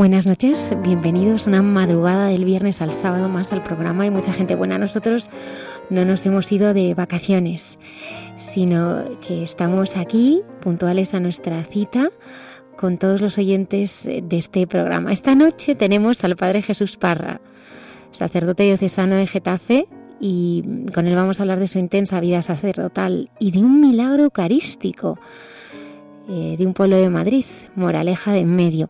Buenas noches, bienvenidos una madrugada del viernes al sábado más al programa. Hay mucha gente buena. Nosotros no nos hemos ido de vacaciones, sino que estamos aquí puntuales a nuestra cita con todos los oyentes de este programa. Esta noche tenemos al Padre Jesús Parra, sacerdote diocesano de Getafe, y con él vamos a hablar de su intensa vida sacerdotal y de un milagro eucarístico eh, de un pueblo de Madrid, Moraleja de en medio.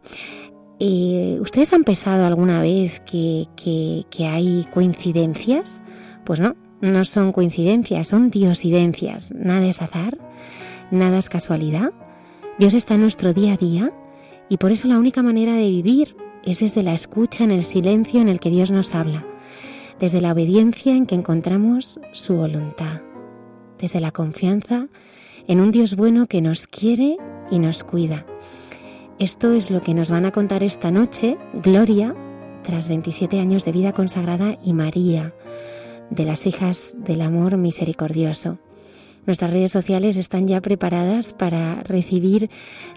Eh, ¿Ustedes han pensado alguna vez que, que, hay coincidencias? Pues no, no son coincidencias, son diosidencias. Nada es azar, nada es casualidad. Dios está en nuestro día a día y por eso la única manera de vivir es desde la escucha en el silencio en el que Dios nos habla, desde la obediencia en que encontramos su voluntad, desde la confianza en un Dios bueno que nos quiere y nos cuida esto es lo que nos van a contar esta noche Gloria, tras 27 años de vida consagrada, y María, de las hijas del amor misericordioso. Nuestras redes sociales están ya preparadas para recibir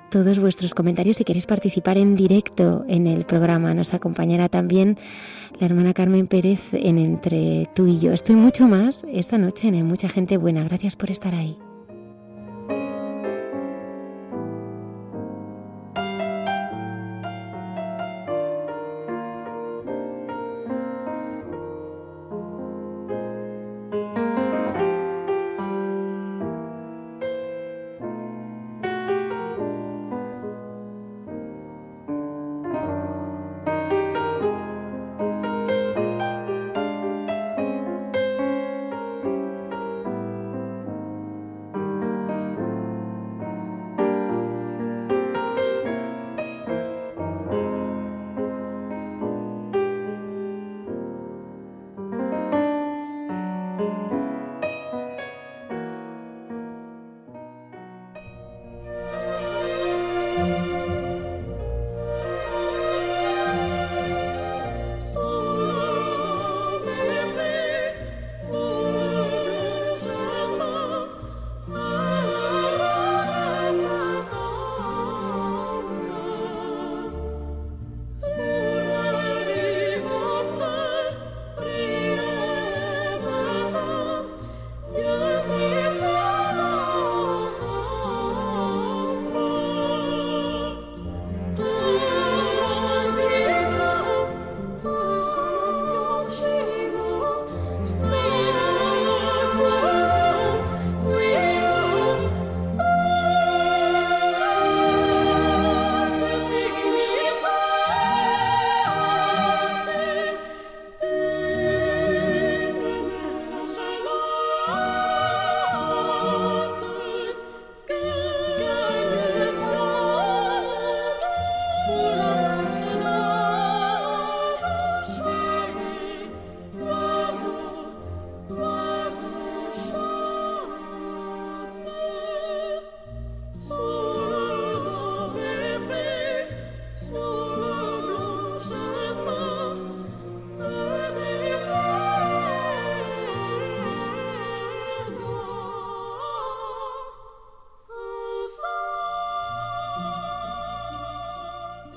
todos vuestros comentarios. Si queréis participar en directo en el programa, nos acompañará también la hermana Carmen Pérez en Entre tú y yo. Estoy mucho más esta noche en Mucha Gente Buena. Gracias por estar ahí.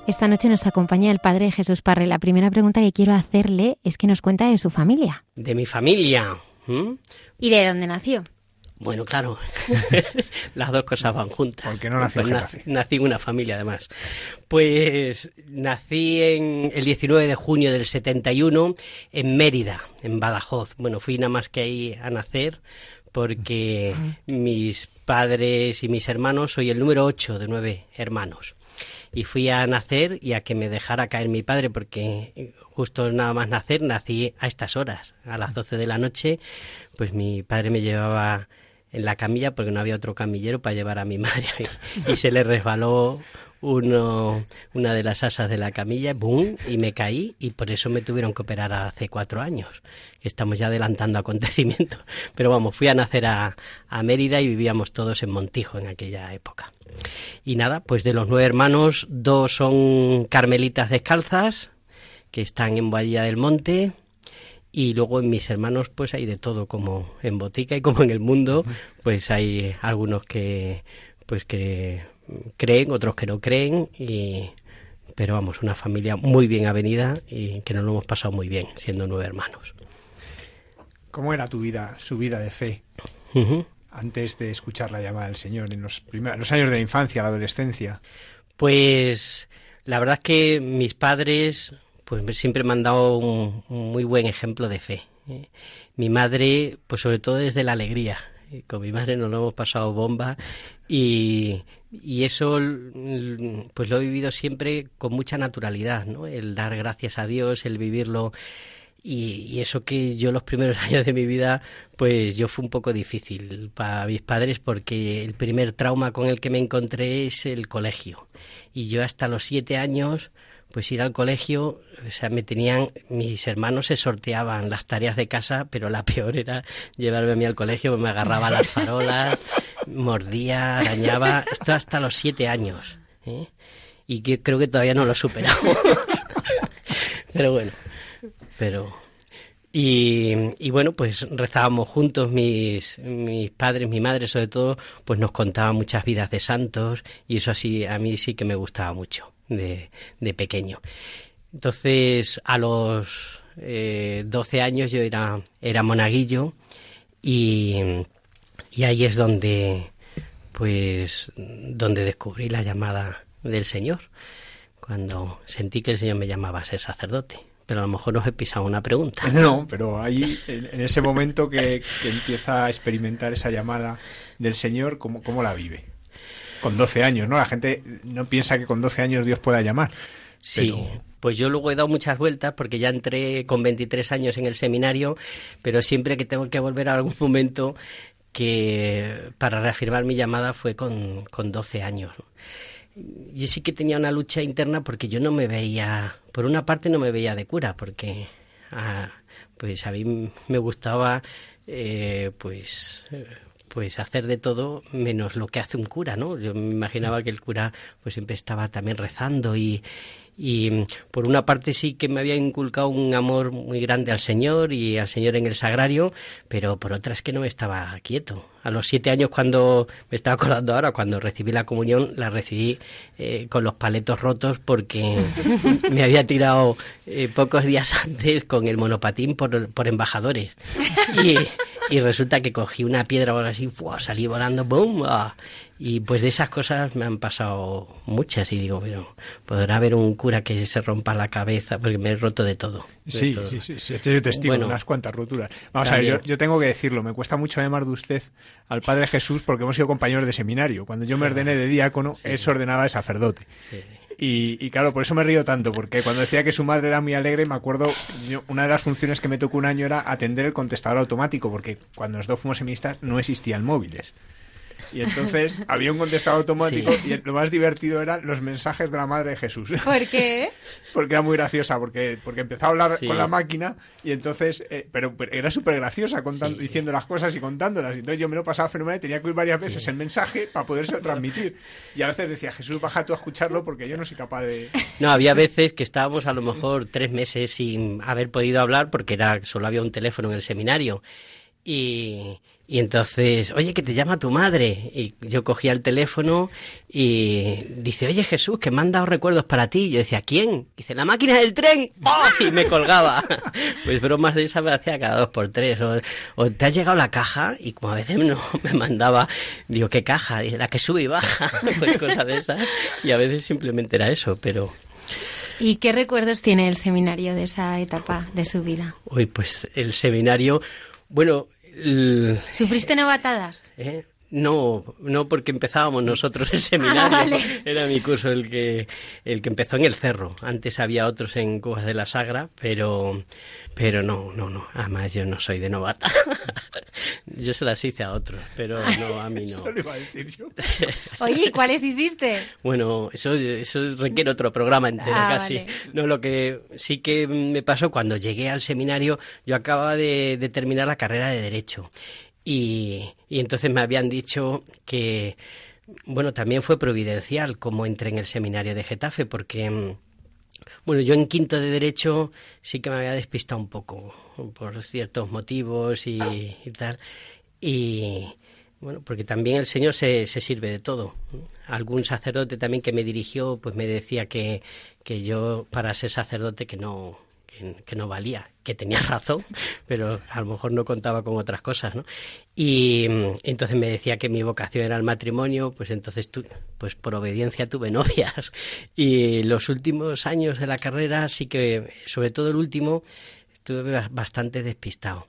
Esta noche nos acompaña el Padre Jesús Parre. La primera pregunta que quiero hacerle es que nos cuenta de su familia. De mi familia. ¿Y de dónde nació? Bueno, claro, las dos cosas van juntas. Porque no nació pues nací, nací en una familia, además. Pues nací en el 19 de junio del 71 en Mérida, en Badajoz. Bueno, fui nada más que ahí a nacer porque mis padres y mis hermanos, soy el número 8 de nueve hermanos. Y fui a nacer y a que me dejara caer mi padre, porque justo nada más nacer nací a estas horas, a las 12 de la noche, pues mi padre me llevaba en la camilla porque no había otro camillero para llevar a mi madre y, se le resbaló uno, una de las asas de la camilla, ¡boom! y me caí y por eso me tuvieron que operar hace cuatro años, que estamos ya adelantando acontecimientos. Pero vamos, fui a nacer a, a Mérida y vivíamos todos en Montijo en aquella época. Y nada, pues de los nueve hermanos, dos son carmelitas descalzas, que están en Bahía del Monte, y luego en mis hermanos pues hay de todo como en botica y como en el mundo pues hay algunos que pues que creen otros que no creen y pero vamos una familia muy bien avenida y que nos lo hemos pasado muy bien siendo nueve hermanos. Cómo era tu vida su vida de fe antes de escuchar la llamada del Señor en los primeros años de la infancia la adolescencia pues la verdad es que mis padres pues siempre me han dado un, muy buen ejemplo de fe. ¿eh? Mi madre, pues sobre todo desde la alegría. Con mi madre nos lo hemos pasado bomba y, y eso pues lo he vivido siempre con mucha naturalidad, ¿no? El dar gracias a Dios, el vivirlo y, y, eso que yo los primeros años de mi vida, pues yo fue un poco difícil para mis padres porque el primer trauma con el que me encontré es el colegio. Y yo hasta los siete años, pues ir al colegio, o sea, me tenían, mis hermanos se sorteaban las tareas de casa, pero la peor era llevarme a mí al colegio, me agarraba las farolas, mordía, arañaba, esto hasta los siete años, ¿eh? y que creo que todavía no lo he superado. pero bueno, pero... Y, y, bueno, pues rezábamos juntos, mis, mis padres, mi madre sobre todo, pues nos contaban muchas vidas de santos y eso así a mí sí que me gustaba mucho de, de pequeño. Entonces, a los eh, 12 años yo era, era monaguillo y, y ahí es donde, pues, donde descubrí la llamada del Señor, cuando sentí que el Señor me llamaba a ser sacerdote. Pero a lo mejor nos he pisado una pregunta. No, pero ahí, en, ese momento que, que, empieza a experimentar esa llamada del Señor, ¿cómo, cómo la vive? con 12 años, ¿no? La gente no piensa que con 12 años Dios pueda llamar. Sí, pues yo luego he dado muchas vueltas porque ya entré con 23 años en el seminario, pero siempre que tengo que volver a algún momento que para reafirmar mi llamada fue con, con 12 años. Yo sí que tenía una lucha interna porque yo no me veía, por una parte no me veía de cura, porque ah, pues a mí me gustaba eh, pues pues hacer de todo menos lo que hace un cura, ¿no? Yo me imaginaba que el cura pues siempre estaba también rezando y, y por una parte sí que me había inculcado un amor muy grande al Señor y al Señor en el sagrario, pero por otra es que no me estaba quieto. A los siete años cuando, me estaba acordando ahora, cuando recibí la comunión, la recibí eh, con los paletos rotos porque me había tirado eh, pocos días antes con el monopatín por, por embajadores. Y, y resulta que cogí una piedra o algo así, salí volando, ¡boom! Ah. Y pues de esas cosas me han pasado muchas y digo, pero podrá haber un cura que se rompa la cabeza porque me he roto de todo. sí, sí, sí, sí, estoy testigo de unas cuantas roturas. Vamos a ver, yo, yo, tengo que decirlo, me cuesta mucho llamar de usted al Padre Jesús porque hemos sido compañeros de seminario. Cuando yo me ordené de diácono, él se ordenaba de sacerdote. Y, y, claro, por eso me río tanto, porque cuando decía que su madre era muy alegre, me acuerdo, yo, una de las funciones que me tocó un año era atender el contestador automático, porque cuando nosotros fuimos seministas no existían móviles. Y entonces había un contestador automático y lo más divertido eran los mensajes de la Madre de Jesús. ¿Por qué? porque era muy graciosa, porque, porque empezaba a hablar con la máquina y entonces, eh, pero, era súper graciosa contando, diciendo las cosas y contándolas. Y entonces yo me lo pasaba fenomenal y tenía que oír varias veces el mensaje para poderse transmitir. Y a veces decía, Jesús, baja tú a escucharlo porque yo no soy capaz de... No, había veces que estábamos a lo mejor tres meses sin haber podido hablar porque era solo había un teléfono en el seminario. Y, Y entonces, oye, que te llama tu madre. Y yo cogía el teléfono y dice, oye Jesús, que me han dado recuerdos para ti. Y yo decía, ¿quién? Dice, la máquina del tren. ¡Oh! Y me colgaba. Pues bromas de esa me hacía cada dos por tres. O, te ha llegado la caja y como a veces no me mandaba, digo, ¿qué caja? La que sube y baja. Pues cosas de esas. Y a veces simplemente era eso, pero... ¿Y qué recuerdos tiene el seminario de esa etapa de su vida? Uy, pues el seminario, bueno, ¿Sufriste novatadas? ¿Eh? No, no porque empezábamos nosotros el seminario. Ah, Era mi curso el que, el que empezó en el cerro. Antes había otros en Cubas de la Sagra, pero, pero no, no, no. Además yo no soy de novata. yo se las hice a otros, pero no, a mí no. Oye, ¿cuáles hiciste? Bueno, eso, eso requiere otro programa entero ah, casi. No, lo que sí que me pasó cuando llegué al seminario, yo acababa de terminar la carrera de Derecho y, entonces me habían dicho que, bueno, también fue providencial como entré en el seminario de Getafe, porque, mm, bueno, yo en quinto de Derecho sí que me había despistado un poco por ciertos motivos y, tal. Y, bueno, porque también el Señor se, se, sirve de todo. Algún sacerdote también que me dirigió, pues me decía que, que yo, para ser sacerdote, que no, que, no valía, que tenía razón, pero a lo mejor no contaba con otras cosas, ¿no? Y mm, entonces me decía que mi vocación era el matrimonio, pues entonces tú, pues por obediencia tuve novias. Y los últimos años de la carrera sí que, sobre todo el último, estuve bastante despistado.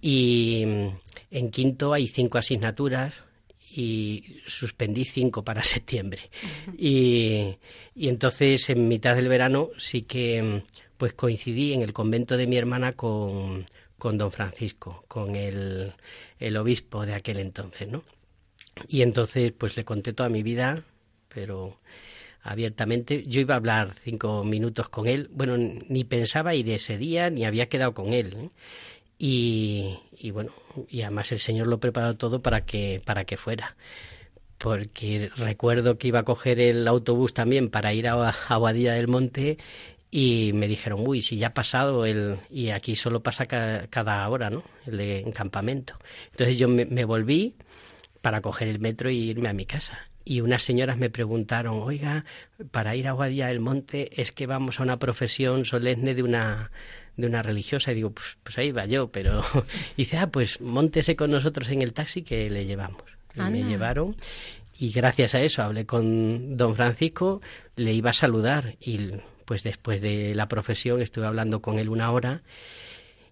Y mm, en quinto hay cinco asignaturas, y suspendí cinco para septiembre. Y, y, entonces en mitad del verano sí que mm, pues coincidí en el convento de mi hermana con, con don Francisco, con el, el obispo de aquel entonces, ¿no? Y entonces pues le conté toda mi vida, pero abiertamente. Yo iba a hablar cinco minutos con él. Bueno, ni pensaba ir ese día, ni había quedado con él. ¿eh? Y, y, bueno, y además el Señor lo preparó todo para que, para que fuera. Porque recuerdo que iba a coger el autobús también para ir a, a Boadilla del Monte y me dijeron, uy, si ya ha pasado el... y aquí solo pasa cada, hora, ¿no? El de campamento. Entonces yo me, volví para coger el metro y irme a mi casa. Y unas señoras me preguntaron, oiga, para ir a Guadilla del Monte es que vamos a una profesión solemne de una de una religiosa y digo, pues, pues ahí va yo, pero dice, ah, pues montese con nosotros en el taxi que le llevamos. Y me llevaron y gracias a eso hablé con don Francisco, le iba a saludar y pues después de la profesión estuve hablando con él una hora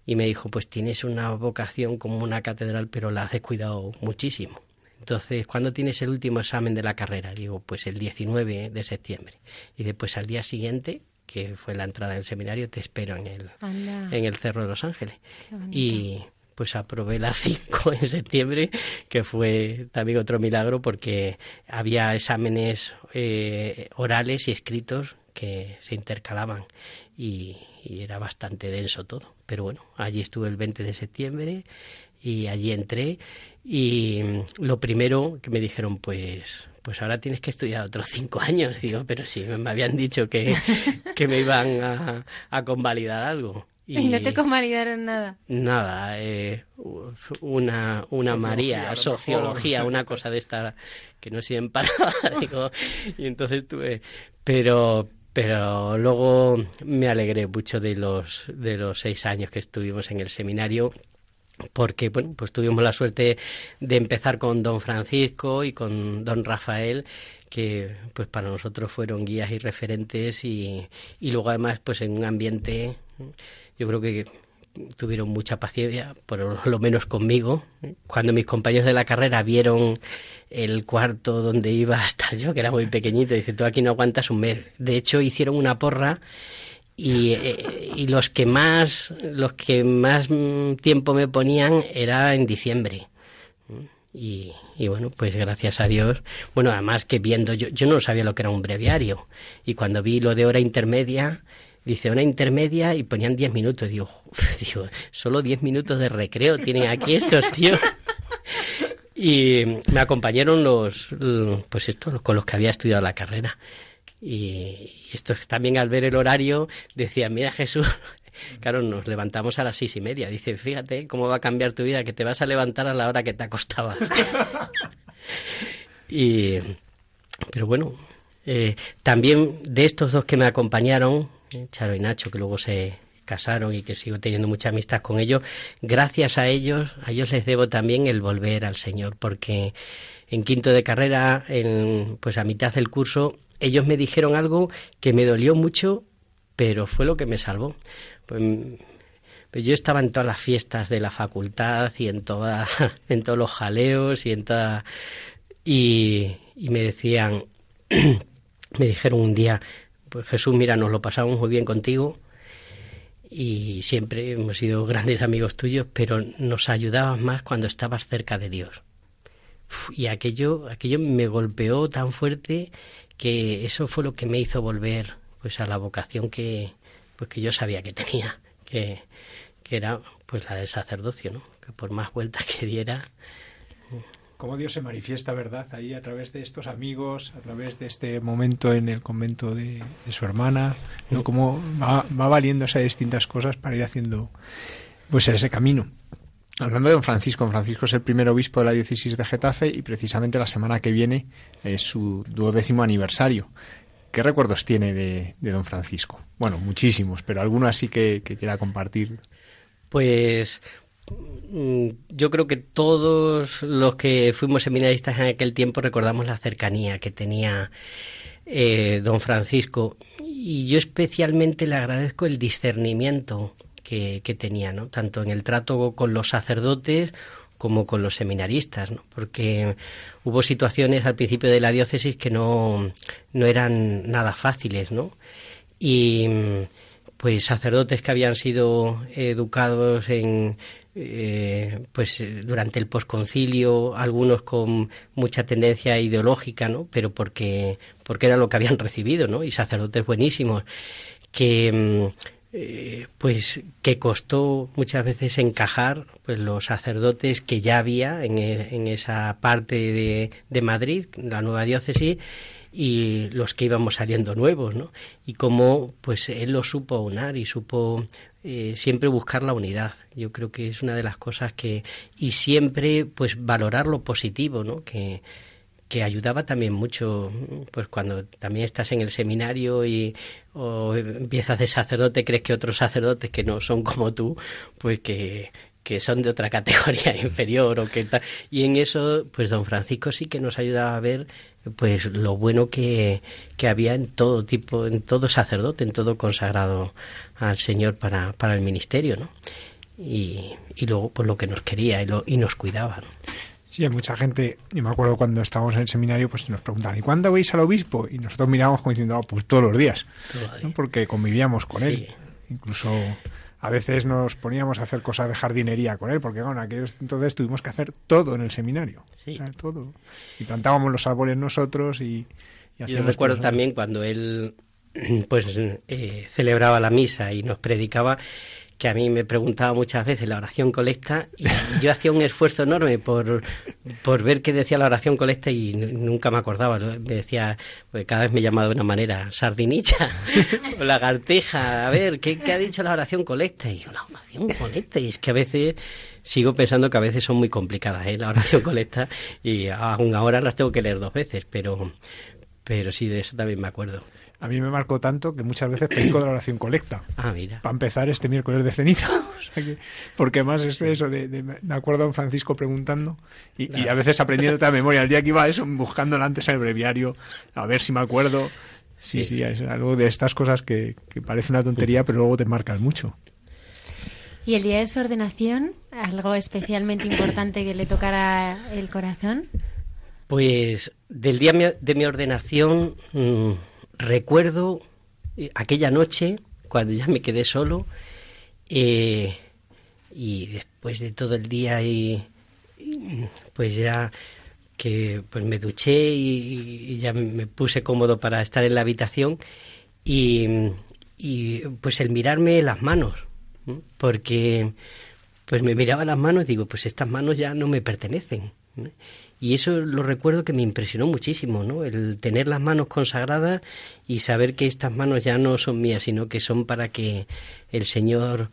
y me dijo, pues tienes una vocación como una catedral, pero la has descuidado muchísimo. Entonces, ¿cuándo tienes el último examen de la carrera? Digo, pues el 19 de septiembre. Y después al día siguiente, que fue la entrada del seminario, te espero en el, en el Cerro de los Ángeles. Y pues aprobé las 5 en septiembre, que fue también otro milagro porque había exámenes eh, orales y escritos que se intercalaban y, era bastante denso todo. Pero bueno, allí estuve el 20 de septiembre y allí entré y lo primero que me dijeron pues pues ahora tienes que estudiar otros cinco años digo pero sí me habían dicho que, que me iban a, a convalidar algo y, no te convalidaron nada. Nada, eh, una, una María, sociología, una cosa de esta que no sirven para nada, digo, y entonces tuve, pero, pero luego me alegré mucho de los, de los seis años que estuvimos en el seminario porque bueno, pues tuvimos la suerte de empezar con don Francisco y con don Rafael que pues para nosotros fueron guías y referentes y, y luego además pues en un ambiente yo creo que tuvieron mucha paciencia, por lo menos conmigo. Cuando mis compañeros de la carrera vieron el cuarto donde iba a estar yo, que era muy pequeñito, dice, tú aquí no aguantas un mes. De hecho, hicieron una porra y, eh, y los que más los que más tiempo me ponían era en diciembre. Y, y, bueno, pues gracias a Dios, bueno, además que viendo, yo, yo no sabía lo que era un breviario, y cuando vi lo de hora intermedia, dice una intermedia y ponían 10 minutos. Digo, digo, solo 10 minutos de recreo tienen aquí estos tíos. Y me acompañaron los, pues estos, con los que había estudiado la carrera. Y estos también al ver el horario decían, mira Jesús, Claro, nos levantamos a las seis y media. Dice, fíjate cómo va a cambiar tu vida, que te vas a levantar a la hora que te acostabas. y, pero bueno, eh, también de estos dos que me acompañaron, eh, Charo y Nacho, que luego se casaron y que sigo teniendo mucha amistad con ellos, gracias a ellos, a ellos les debo también el volver al Señor, porque en quinto de carrera, en, pues a mitad del curso, ellos me dijeron algo que me dolió mucho, pero fue lo que me salvó. Pues, pues yo estaba en todas las fiestas de la facultad y en toda, en todos los jaleos y en toda y, y me decían, me dijeron un día, pues Jesús, mira, nos lo pasamos muy bien contigo y siempre hemos sido grandes amigos tuyos, pero nos ayudabas más cuando estabas cerca de Dios. y aquello, aquello me golpeó tan fuerte que eso fue lo que me hizo volver pues a la vocación que pues que yo sabía que tenía, que, que era pues la del sacerdocio, ¿no? Que por más vueltas que diera cómo Dios se manifiesta, ¿verdad? Ahí a través de estos amigos, a través de este momento en el convento de, su hermana, ¿no? Cómo va, va valiendo esas distintas cosas para ir haciendo pues ese camino. Hablando de don Francisco, don Francisco es el primer obispo de la diócesis de Getafe y precisamente la semana que viene es su duodécimo aniversario. ¿Qué recuerdos tiene de, don Francisco? Bueno, muchísimos, pero alguno así que, que quiera compartir. Pues yo creo que todos los que fuimos seminaristas en aquel tiempo recordamos la cercanía que tenía eh, don Francisco y yo especialmente le agradezco el discernimiento que, tenía, ¿no? tanto en el trato con los sacerdotes como con los seminaristas, ¿no? porque hubo situaciones al principio de la diócesis que no, no eran nada fáciles, ¿no? Y pues sacerdotes que habían sido educados en, eh, pues eh, durante el posconcilio, algunos con mucha tendencia ideológica, ¿no? Pero porque, porque era lo que habían recibido, ¿no? Y sacerdotes buenísimos que mm, eh, pues que costó muchas veces encajar pues los sacerdotes que ya había en, en esa parte de, de Madrid, la nueva diócesis, y los que íbamos saliendo nuevos, ¿no? Y cómo pues él lo supo unar y supo eh, siempre buscar la unidad. Yo creo que es una de las cosas que y siempre pues valorar lo positivo, ¿no? Que que ayudaba también mucho, pues cuando también estás en el seminario y o empiezas de sacerdote, crees que otros sacerdotes que no son como tú, pues que, que son de otra categoría inferior o que tal. Y en eso, pues don Francisco sí que nos ayudaba a ver pues lo bueno que, que había en todo tipo, en todo sacerdote, en todo consagrado al Señor para, para el ministerio, ¿no? Y, y luego pues lo que nos quería y, lo, y nos cuidaba, ¿no? Sí, hay mucha gente, y me acuerdo cuando estábamos en el seminario, pues nos preguntaban, ¿y cuándo vais al obispo? Y nosotros mirábamos como diciendo, oh, pues todos los días, porque convivíamos con él. Incluso a veces nos poníamos a hacer cosas de jardinería con él, porque bueno, aquellos entonces tuvimos que hacer todo en el seminario. Sí. todo. Y plantábamos los árboles nosotros y... y Yo recuerdo también cuando él pues eh, celebraba la misa y nos predicaba que a mí me preguntaba muchas veces la oración colecta y yo hacía un esfuerzo enorme por, por ver qué decía la oración colecta y nunca me acordaba. Me decía, pues cada vez me llamaba de una manera, sardinicha o lagarteja, a ver, ¿qué, ¿qué, ha dicho la oración colecta? Y yo, la oración colecta, y es que a veces sigo pensando que a veces son muy complicadas, ¿eh? la oración colecta, y aún ahora las tengo que leer dos veces, pero, pero sí, de eso también me acuerdo a mí me marcó tanto que muchas veces predico de la oración colecta. Ah, mira. Para empezar este miércoles de ceniza. porque más es eso, de, me acuerdo a don Francisco preguntando y, a veces aprendiendo a memoria. El día que iba eso, buscándola antes en el breviario, a ver si me acuerdo. Sí, sí, es algo de estas cosas que, que parece una tontería, pero luego te marcan mucho. ¿Y el día de su ordenación? ¿Algo especialmente importante que le tocara el corazón? Pues del día de mi ordenación... Mm, recuerdo eh, aquella noche cuando ya me quedé solo eh, y después de todo el día y, pues ya que pues me duché y, ya me puse cómodo para estar en la habitación y, y pues el mirarme las manos porque pues me miraba las manos digo pues estas manos ya no me pertenecen Y eso lo recuerdo que me impresionó muchísimo, ¿no? El tener las manos consagradas y saber que estas manos ya no son mías, sino que son para que el Señor,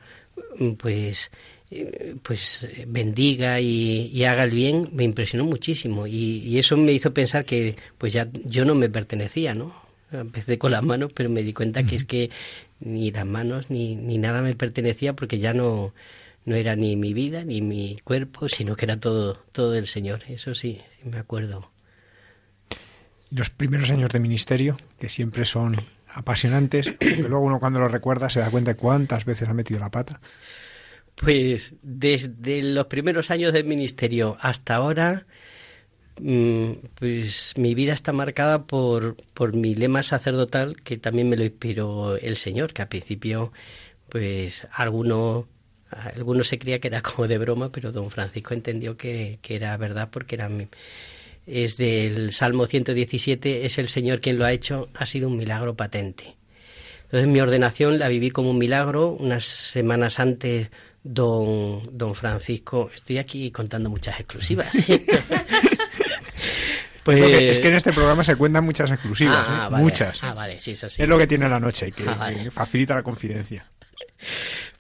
mm, pues, eh, pues bendiga y, haga el bien, me impresionó muchísimo. Y, eso me hizo pensar que, pues ya yo no me pertenecía, ¿no? Empecé con las manos, pero me di cuenta que es que ni las manos ni, ni nada me pertenecía porque ya no no era ni mi vida ni mi cuerpo, sino que era todo, todo del Señor. Eso sí, me acuerdo. Los primeros años de ministerio, que siempre son apasionantes, que luego uno cuando lo recuerda se da cuenta de cuántas veces ha metido la pata. Pues desde los primeros años del ministerio hasta ahora, mm, pues mi vida está marcada por, por mi lema sacerdotal, que también me lo inspiró el Señor, que al principio, pues alguno algunos se creía que era como de broma, pero don Francisco entendió que, era verdad porque era es del Salmo 117, es el Señor quien lo ha hecho, ha sido un milagro patente. Entonces mi ordenación la viví como un milagro. Unas semanas antes, don, don Francisco, estoy aquí contando muchas exclusivas. Pues... Es que en este programa se cuentan muchas exclusivas, ah, ¿eh? muchas. Ah, vale, sí. Es lo que tiene la noche, que ah, facilita la confidencia.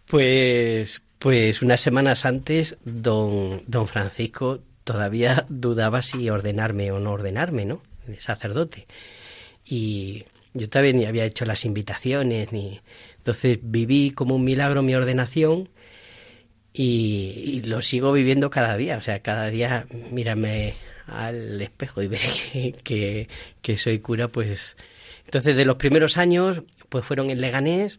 Pues, pues unas semanas antes, don, don Francisco todavía dudaba si ordenarme o no ordenarme, ¿no? De sacerdote. Y yo todavía ni había hecho las invitaciones, ni. Entonces viví como un milagro mi ordenación y, lo sigo viviendo cada día. O sea, cada día mírame al espejo y veré que, que soy cura, pues. Entonces, de los primeros años, pues fueron en Leganés,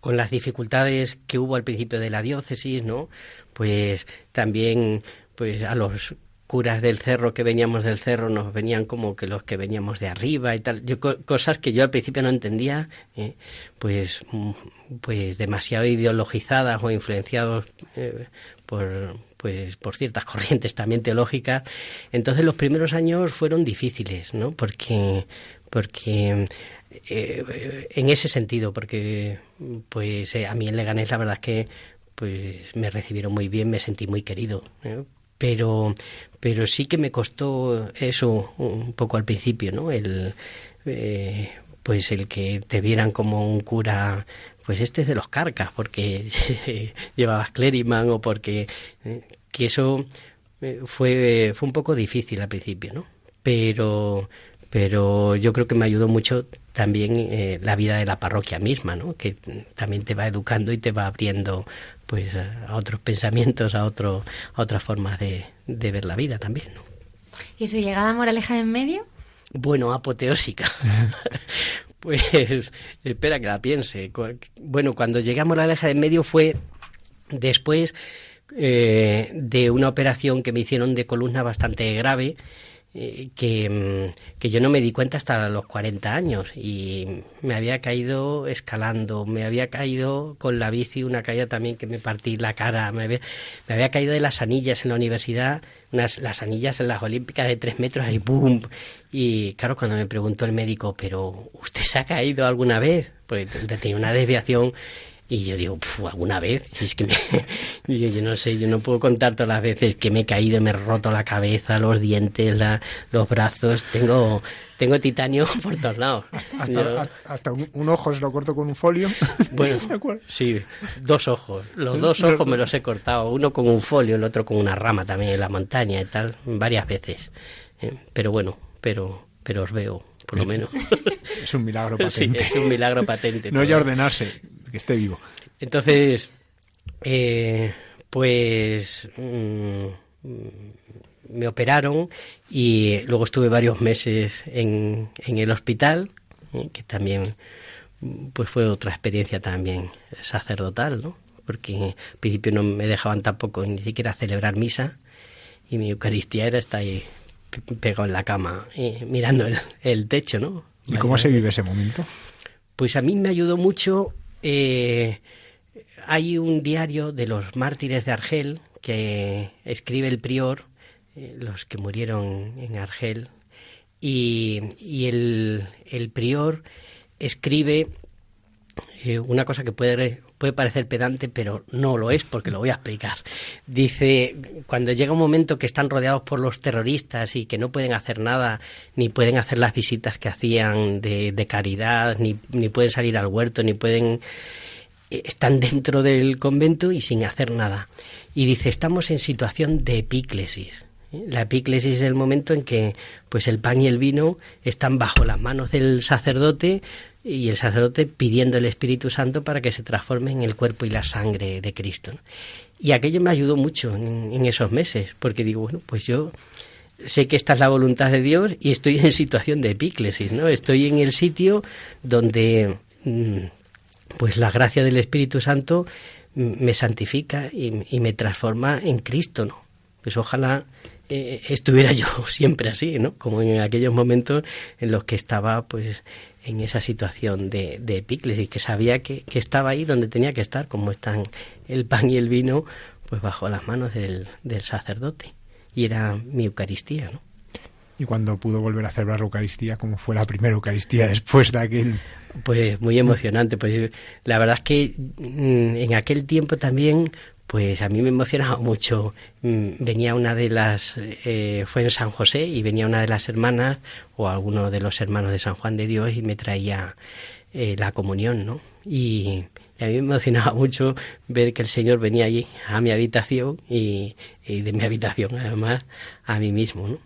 con las dificultades que hubo al principio de la diócesis, ¿no? Pues también pues a los curas del cerro que veníamos del cerro nos venían como que los que veníamos de arriba y tal cosas que yo al principio no entendía ¿eh? pues mm, pues demasiado ideologizadas o influenciados eh, por pues por ciertas corrientes también teológicas entonces los primeros años fueron difíciles no porque porque eh, en ese sentido, porque pues eh, a mí en Leganés la verdad es que pues me recibieron muy bien, me sentí muy querido, ¿eh? pero pero sí que me costó eso un poco al principio, ¿no? El pues el que te vieran como un cura pues este es de los carcas porque llevabas cleriman o porque que eso fue fue un poco difícil al principio, ¿no? Pero pero yo creo que me ayudó mucho también eh, la vida de la parroquia misma, ¿no? que también te va educando y te va abriendo pues a otros pensamientos, a, otro, a otras formas de, de ver la vida también. ¿no? ¿Y su llegada a Moraleja en medio? Bueno, apoteósica. pues espera que la piense. Bueno, cuando llegué a Moraleja de en medio fue después eh, de una operación que me hicieron de columna bastante grave eh, que, mm, que, yo no me di cuenta hasta los 40 años y me había caído escalando, me había caído con la bici, una caída también que me partí la cara, me había, me había caído de las anillas en la universidad, unas, las anillas en las olímpicas de tres metros y ¡boom! Y claro, cuando me preguntó el médico, ¿pero usted se ha caído alguna vez? Pues tenía una desviación y yo digo, alguna vez, si es que me, yo, no sé, yo no puedo contar todas las veces que me he caído, me he roto la cabeza, los dientes, la, los brazos, tengo, tengo titanio por todos lados. Hasta, un, ojo se lo corto con un folio. Bueno, sí, dos ojos. Los dos ojos me los he cortado, uno con un folio, el otro con una rama también en la montaña y tal, varias veces. Eh, pero bueno, pero, pero os veo por lo menos. Es un milagro patente. es un milagro patente. no ya ordenarse, que esté vivo. Entonces, eh, pues mm, me operaron y luego estuve varios meses en, en el hospital, eh, que también pues fue otra experiencia también sacerdotal, ¿no? Porque al principio no me dejaban tampoco ni siquiera celebrar misa y mi Eucaristía era estar ahí pegado en la cama eh, mirando el, el, techo, ¿no? ¿Y cómo se vive ese momento? Pues a mí me ayudó mucho eh, hay un diario de los mártires de Argel que escribe el prior, eh, los que murieron en Argel, y, el, prior escribe eh, una cosa que puede, puede parecer pedante, pero no lo es porque lo voy a explicar. Dice, cuando llega un momento que están rodeados por los terroristas y que no pueden hacer nada, ni pueden hacer las visitas que hacían de, caridad, ni, ni pueden salir al huerto, ni pueden eh, están dentro del convento y sin hacer nada. Y dice, estamos en situación de epíclesis. La epíclesis es el momento en que pues el pan y el vino están bajo las manos del sacerdote y el sacerdote pidiendo el Espíritu Santo para que se transforme en el cuerpo y la sangre de Cristo. Y aquello me ayudó mucho en, esos meses, porque digo, bueno, pues yo sé que esta es la voluntad de Dios y estoy en situación de epíclesis, ¿no? Estoy en el sitio donde mm, pues la gracia del Espíritu Santo me santifica y, me transforma en Cristo, ¿no? Pues ojalá eh, estuviera yo siempre así, ¿no? Como en aquellos momentos en los que estaba, pues, en esa situación de, de epíclesis, que sabía que, estaba ahí donde tenía que estar, como están el pan y el vino, pues bajo las manos del, del sacerdote. Y era mi Eucaristía, ¿no? Y cuando pudo volver a celebrar la Eucaristía, ¿cómo fue la primera Eucaristía después de aquel? Pues muy emocionante. Pues la verdad es que mm, en aquel tiempo también pues a mí me emocionaba mucho. Mm, venía una de las, eh, fue en San José y venía una de las hermanas o alguno de los hermanos de San Juan de Dios y me traía eh, la comunión, ¿no? Y, a mí me emocionaba mucho ver que el Señor venía allí a mi habitación y, de mi habitación además a mí mismo, ¿no?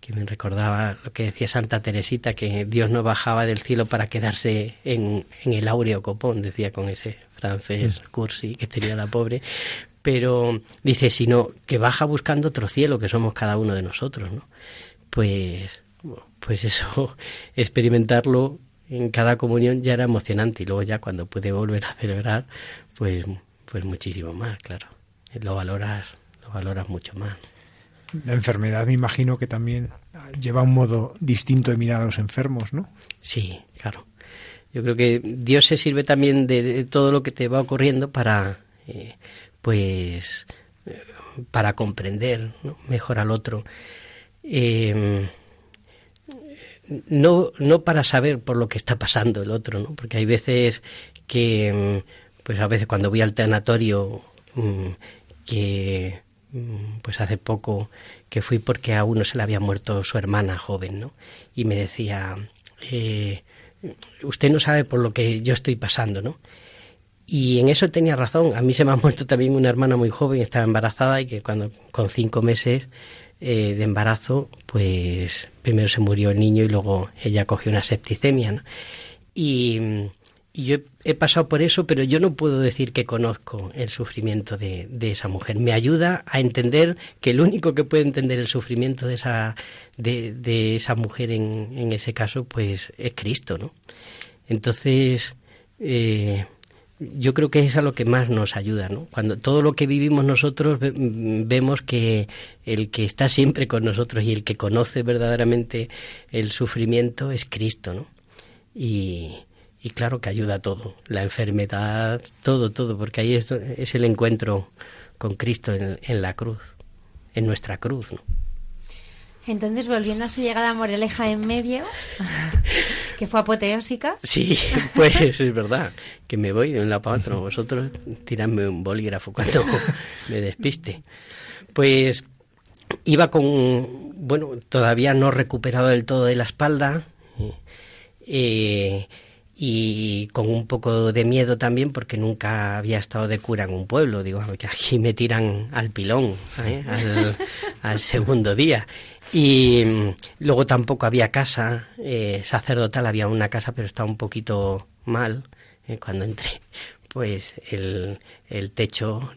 Que me recordaba lo que decía Santa Teresita, que Dios no bajaba del cielo para quedarse en, en el áureo copón, decía con ese francés cursi que tenía la pobre, pero dice, sino que baja buscando otro cielo que somos cada uno de nosotros, ¿no? Pues, pues eso, experimentarlo en cada comunión ya era emocionante y luego ya cuando pude volver a celebrar, pues, pues muchísimo más, claro. Lo valoras, lo valoras mucho más. La enfermedad me imagino que también lleva un modo distinto de mirar a los enfermos, ¿no? Sí, claro. Yo creo que Dios se sirve también de, todo lo que te va ocurriendo para, eh, pues para comprender mejor al otro. Em, no, no para saber por lo que está pasando el otro, ¿no? porque hay veces que, em, pues a veces cuando voy al tanatorio, mm, que mm, pues hace poco que fui porque a uno se le había muerto su hermana joven, ¿no? Y me decía, eh, usted no sabe por lo que yo estoy pasando, ¿no? Y en eso tenía razón. A mí se me ha muerto también una hermana muy joven, estaba embarazada y que cuando con cinco meses eh, de embarazo, pues primero se murió el niño y luego ella cogió una septicemia. Y, yo he, pasado por eso, pero yo no puedo decir que conozco el sufrimiento de, esa mujer. Me ayuda a entender que el único que puede entender el sufrimiento de esa, de, de esa mujer en, en, ese caso, pues es Cristo, ¿no? Entonces, eh, yo creo que es a lo que más nos ayuda, ¿no? Cuando todo lo que vivimos nosotros vemos que el que está siempre con nosotros y el que conoce verdaderamente el sufrimiento es Cristo, ¿no? Y, claro que ayuda a todo, la enfermedad, todo, todo, porque ahí es, es el encuentro con Cristo en, en la cruz, en nuestra cruz, ¿no? Entonces, volviendo a su llegada a Moreleja en medio, que fue apoteósica. Sí, pues es verdad, que me voy de un lado para otro. Vosotros tiradme un bolígrafo cuando me despiste. Pues iba con, bueno, todavía no recuperado del todo de la espalda. Eh, y con un poco de miedo también porque nunca había estado de cura en un pueblo. Digo, que aquí me tiran al pilón, ¿eh? al, segundo día. Y mm, luego tampoco había casa eh, sacerdotal, había una casa, pero estaba un poquito mal eh, cuando entré. Pues el, el techo,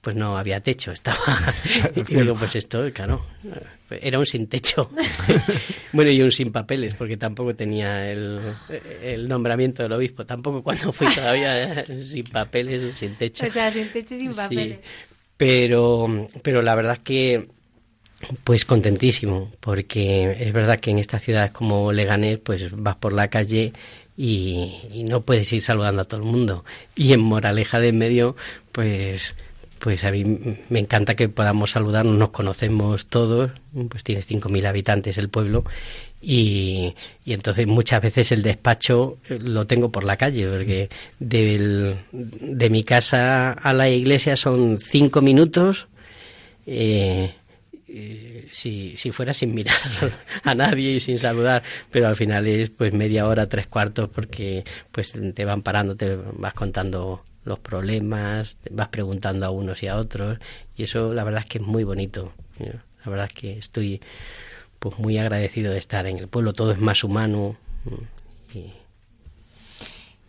pues no había techo, estaba... y digo, pues esto, claro, era un sin techo. bueno, y un sin papeles, porque tampoco tenía el, el nombramiento del obispo. Tampoco cuando fui todavía sin papeles, sin techo. O sea, sin techo y sin papeles. Pero, pero la verdad es que pues contentísimo, porque es verdad que en estas ciudades como Leganés, pues vas por la calle y, no puedes ir saludando a todo el mundo. Y en Moraleja de medio, pues pues a mí me encanta que podamos saludarnos, nos conocemos todos, pues tiene 5.000 habitantes el pueblo y, y, entonces muchas veces el despacho lo tengo por la calle, porque de mi casa a la iglesia son cinco minutos. Eh, si, si fuera sin mirar a nadie y sin saludar, pero al final es pues media hora, tres cuartos, porque pues te van parando, te vas contando los problemas, vas preguntando a unos y a otros y eso la verdad es que es muy bonito. La verdad es que estoy pues muy agradecido de estar en el pueblo, todo es más humano. Y,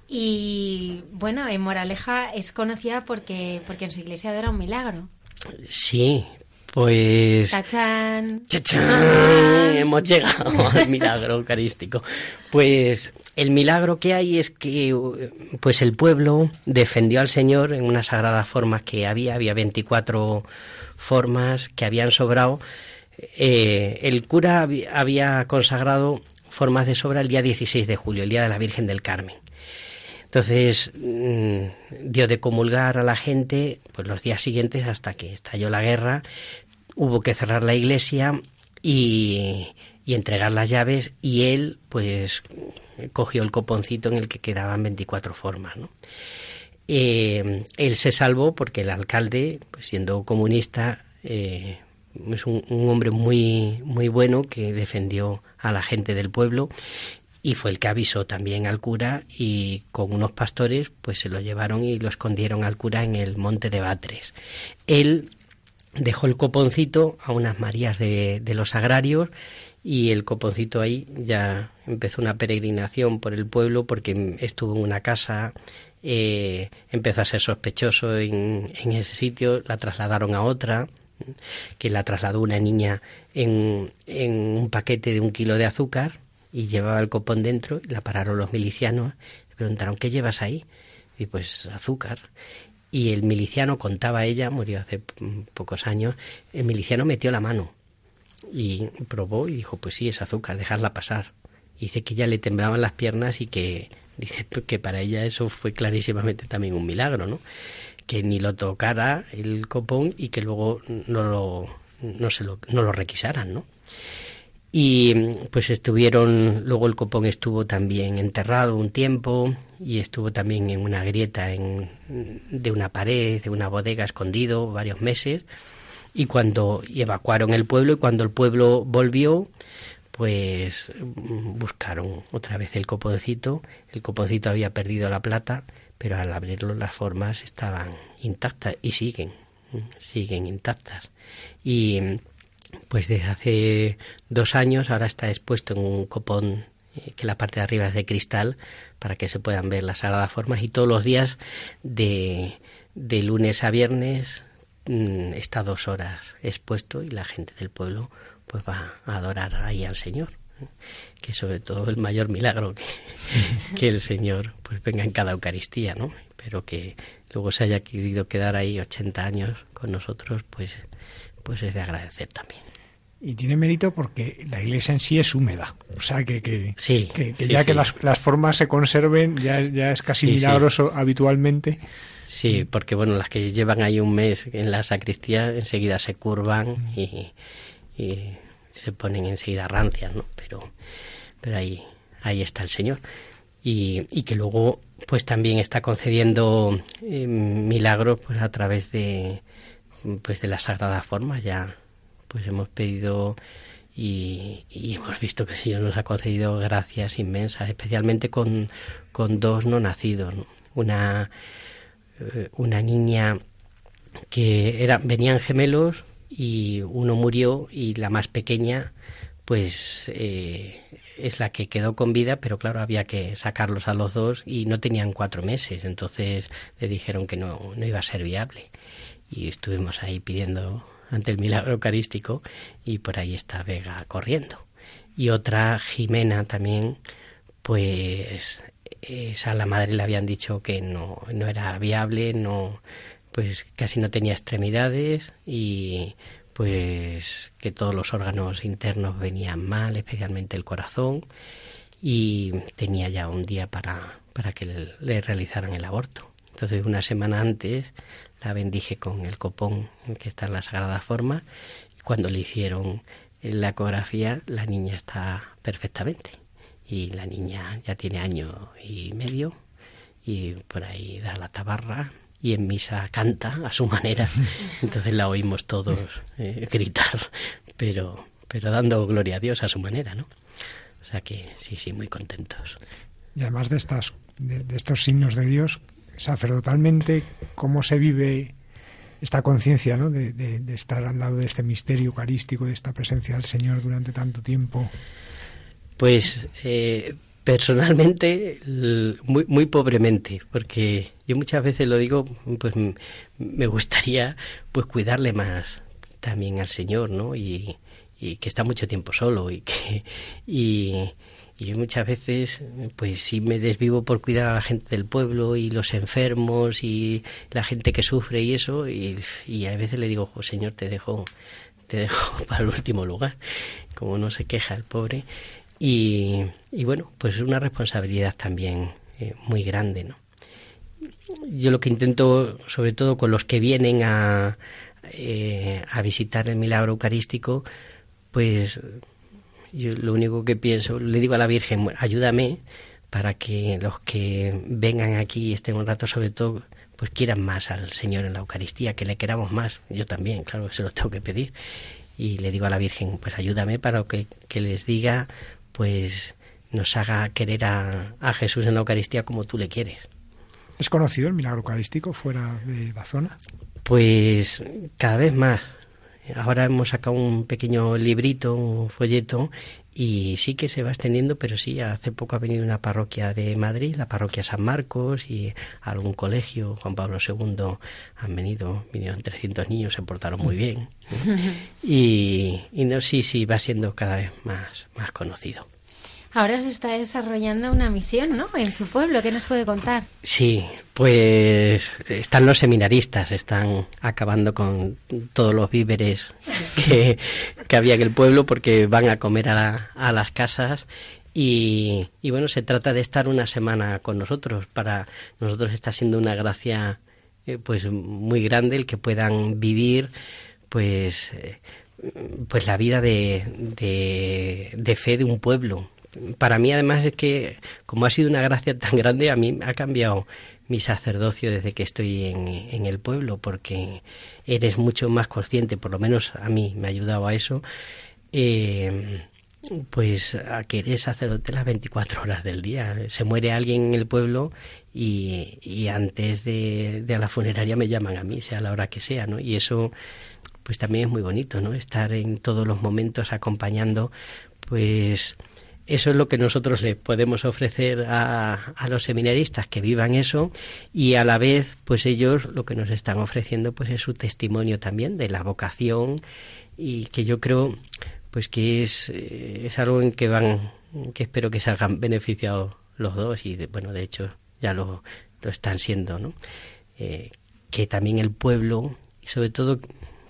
y bueno, en Moraleja es conocida porque, porque en su iglesia adora un milagro. Sí, pues. ¡Chachán! ¡Chachán! Hemos llegado al milagro eucarístico. Pues el milagro que hay es que pues el pueblo defendió al Señor en unas sagradas formas que había, había 24 formas que habían sobrado. Eh, el cura había consagrado formas de sobra el día 16 de julio, el día de la Virgen del Carmen. Entonces mm, dio de comulgar a la gente pues los días siguientes hasta que estalló la guerra, hubo que cerrar la iglesia y, entregar las llaves y él pues cogió el coponcito en el que quedaban 24 formas. Eh, él se salvó porque el alcalde, pues siendo comunista, eh, es un, un, hombre muy, muy bueno que defendió a la gente del pueblo y fue el que avisó también al cura y con unos pastores pues se lo llevaron y lo escondieron al cura en el monte de Batres. Él dejó el coponcito a unas Marías de, los agrarios y el coponcito ahí ya empezó una peregrinación por el pueblo porque estuvo en una casa, eh, empezó a ser sospechoso en, ese sitio, la trasladaron a otra, que la trasladó una niña en, en un paquete de un kilo de azúcar y llevaba el copón dentro y la pararon los milicianos. Le preguntaron, ¿qué llevas ahí? Y pues azúcar. Y el miliciano contaba ella, murió hace pocos años, el miliciano metió la mano y probó y dijo, pues sí, es azúcar, dejarla pasar. dice que ya le temblaban las piernas y que dice que para ella eso fue clarísimamente también un milagro, ¿no? Que ni lo tocara el copón y que luego no lo, no se lo, no lo requisaran, ¿no? Y pues estuvieron luego el copón estuvo también enterrado un tiempo y estuvo también en una grieta en, de una pared de una bodega escondido varios meses. Y cuando evacuaron el pueblo y cuando el pueblo volvió pues buscaron otra vez el coponcito. El coponcito había perdido la plata pero al abrirlo las formas estaban intactas y siguen siguen intactas. Y pues desde hace dos años ahora está expuesto en un copón eh, que la parte de arriba es de cristal para que se puedan ver las sagradas formas y todos los días de, de lunes a viernes mm, está dos horas expuesto y la gente del pueblo pues va a adorar ahí al Señor ¿eh? que sobre todo el mayor milagro que, que el Señor pues venga en cada Eucaristía no pero que luego se haya querido quedar ahí 80 años con nosotros pues pues es de agradecer también. Y tiene mérito porque la iglesia en sí es húmeda. O sea, que, que, que, ya que las, las, formas se conserven, ya, ya es casi milagroso habitualmente. Sí, porque bueno, las que llevan ahí un mes en la sacristía enseguida se curvan y, y se ponen enseguida rancias, ¿no? Pero, pero ahí, ahí está el Señor. Y, y que luego pues también está concediendo eh, milagros pues a través de, pues de la sagrada forma ya pues hemos pedido y, hemos visto que el Señor nos ha concedido gracias inmensas, especialmente con, con dos no nacidos, una eh, una niña que era venían gemelos y uno murió y la más pequeña pues eh, es la que quedó con vida, pero claro, había que sacarlos a los dos y no tenían cuatro meses, entonces le dijeron que no, no iba a ser viable y estuvimos ahí pidiendo ante el milagro eucarístico y por ahí está Vega corriendo. Y otra, Jimena también, pues esa la madre le habían dicho que no, no era viable, no pues casi no tenía extremidades y pues que todos los órganos internos venían mal, especialmente el corazón, y tenía ya un día para, para que le realizaran el aborto. Entonces, una semana antes, la bendije con el copón que está en la Sagrada Forma. Y cuando le hicieron la ecografía, la niña está perfectamente. Y la niña ya tiene año y medio y por ahí da la tabarra y en misa canta a su manera. Entonces la oímos todos eh, gritar, pero, pero dando gloria a Dios a su manera, ¿no? O sea que sí, sí, muy contentos. Y además de, estas, de, estos signos de Dios, sacerdotalmente, ¿cómo se vive esta conciencia ¿no? De, estar al lado de este misterio eucarístico, de esta presencia del Señor durante tanto tiempo? Pues eh, personalmente muy muy pobremente porque yo muchas veces lo digo pues me gustaría pues cuidarle más también al señor no y que está mucho tiempo solo y que y, y muchas veces pues sí me desvivo por cuidar a la gente del pueblo y los enfermos y la gente que sufre y eso y, a veces le digo señor te dejo te dejo para el último lugar como no se queja el pobre y, bueno, pues es una responsabilidad también eh, muy grande, ¿no? Yo lo que intento, sobre todo con los que vienen a, eh, a visitar el milagro eucarístico, pues yo lo único que pienso, le digo a la Virgen, ayúdame para que los que vengan aquí y estén un rato, sobre todo, pues quieran más al Señor en la Eucaristía, que le queramos más. Yo también, claro, se lo tengo que pedir. Y le digo a la Virgen, pues ayúdame para que, que les diga pues nos haga querer a, Jesús en la Eucaristía como tú le quieres. ¿Es conocido el milagro eucarístico fuera de la zona? Pues cada vez más. Ahora hemos sacado un pequeño librito, un folleto, y sí que se va extendiendo, pero sí, hace poco ha venido una parroquia de Madrid, la parroquia San Marcos, y algún colegio, Juan Pablo II, han venido, vinieron 300 niños, se portaron muy bien. Y, y no, sí, sí, va siendo cada vez más, más conocido. Ahora se está desarrollando una misión, ¿no? En su pueblo, ¿qué nos puede contar? Sí, pues están los seminaristas, están acabando con todos los víveres que, había en el pueblo porque van a comer a, las casas y, bueno, se trata de estar una semana con nosotros. Para nosotros está siendo una gracia eh, pues muy grande el que puedan vivir pues eh, pues la vida de, de, fe de un pueblo para mí además es que como ha sido una gracia tan grande, a mí ha cambiado mi sacerdocio desde que estoy en, el pueblo, porque eres mucho más consciente, por lo menos a mí me ha ayudado a eso, eh, pues a que eres sacerdote las 24 horas del día. Se muere alguien en el pueblo y, antes de, de, la funeraria me llaman a mí, sea la hora que sea, ¿no? Y eso pues también es muy bonito, ¿no? Estar en todos los momentos acompañando, pues eso es lo que nosotros le podemos ofrecer a, los seminaristas que vivan eso y a la vez pues ellos lo que nos están ofreciendo pues es su testimonio también de la vocación y que yo creo pues que es, eh, es algo en que van que espero que salgan beneficiados los dos y bueno de hecho ya lo, lo están siendo no eh, que también el pueblo y sobre todo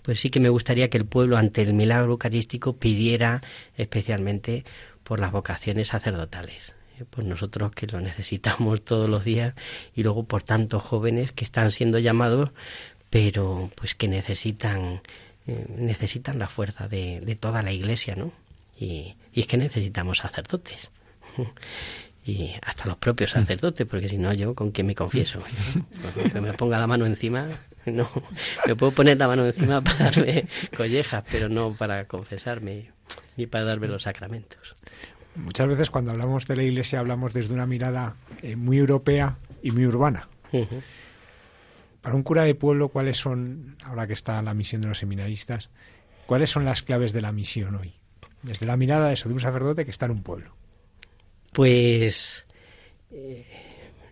pues sí que me gustaría que el pueblo ante el milagro eucarístico pidiera especialmente por las vocaciones sacerdotales, eh, por nosotros que lo necesitamos todos los días y luego por tantos jóvenes que están siendo llamados, pero pues que necesitan eh, necesitan la fuerza de, de, toda la Iglesia, ¿no? Y, y es que necesitamos sacerdotes. y hasta los propios sacerdotes, porque si no yo con quién me confieso. Que me ponga la mano encima, no, me puedo poner la mano encima para darme collejas, pero no para confesarme ni para darme los sacramentos. Muchas veces cuando hablamos de la Iglesia hablamos desde una mirada eh, muy europea y muy urbana. Para un cura de pueblo, ¿cuáles son, ahora que está la misión de los seminaristas, cuáles son las claves de la misión hoy? Desde la mirada de, eso, de un sacerdote que está en un pueblo. Pues eh,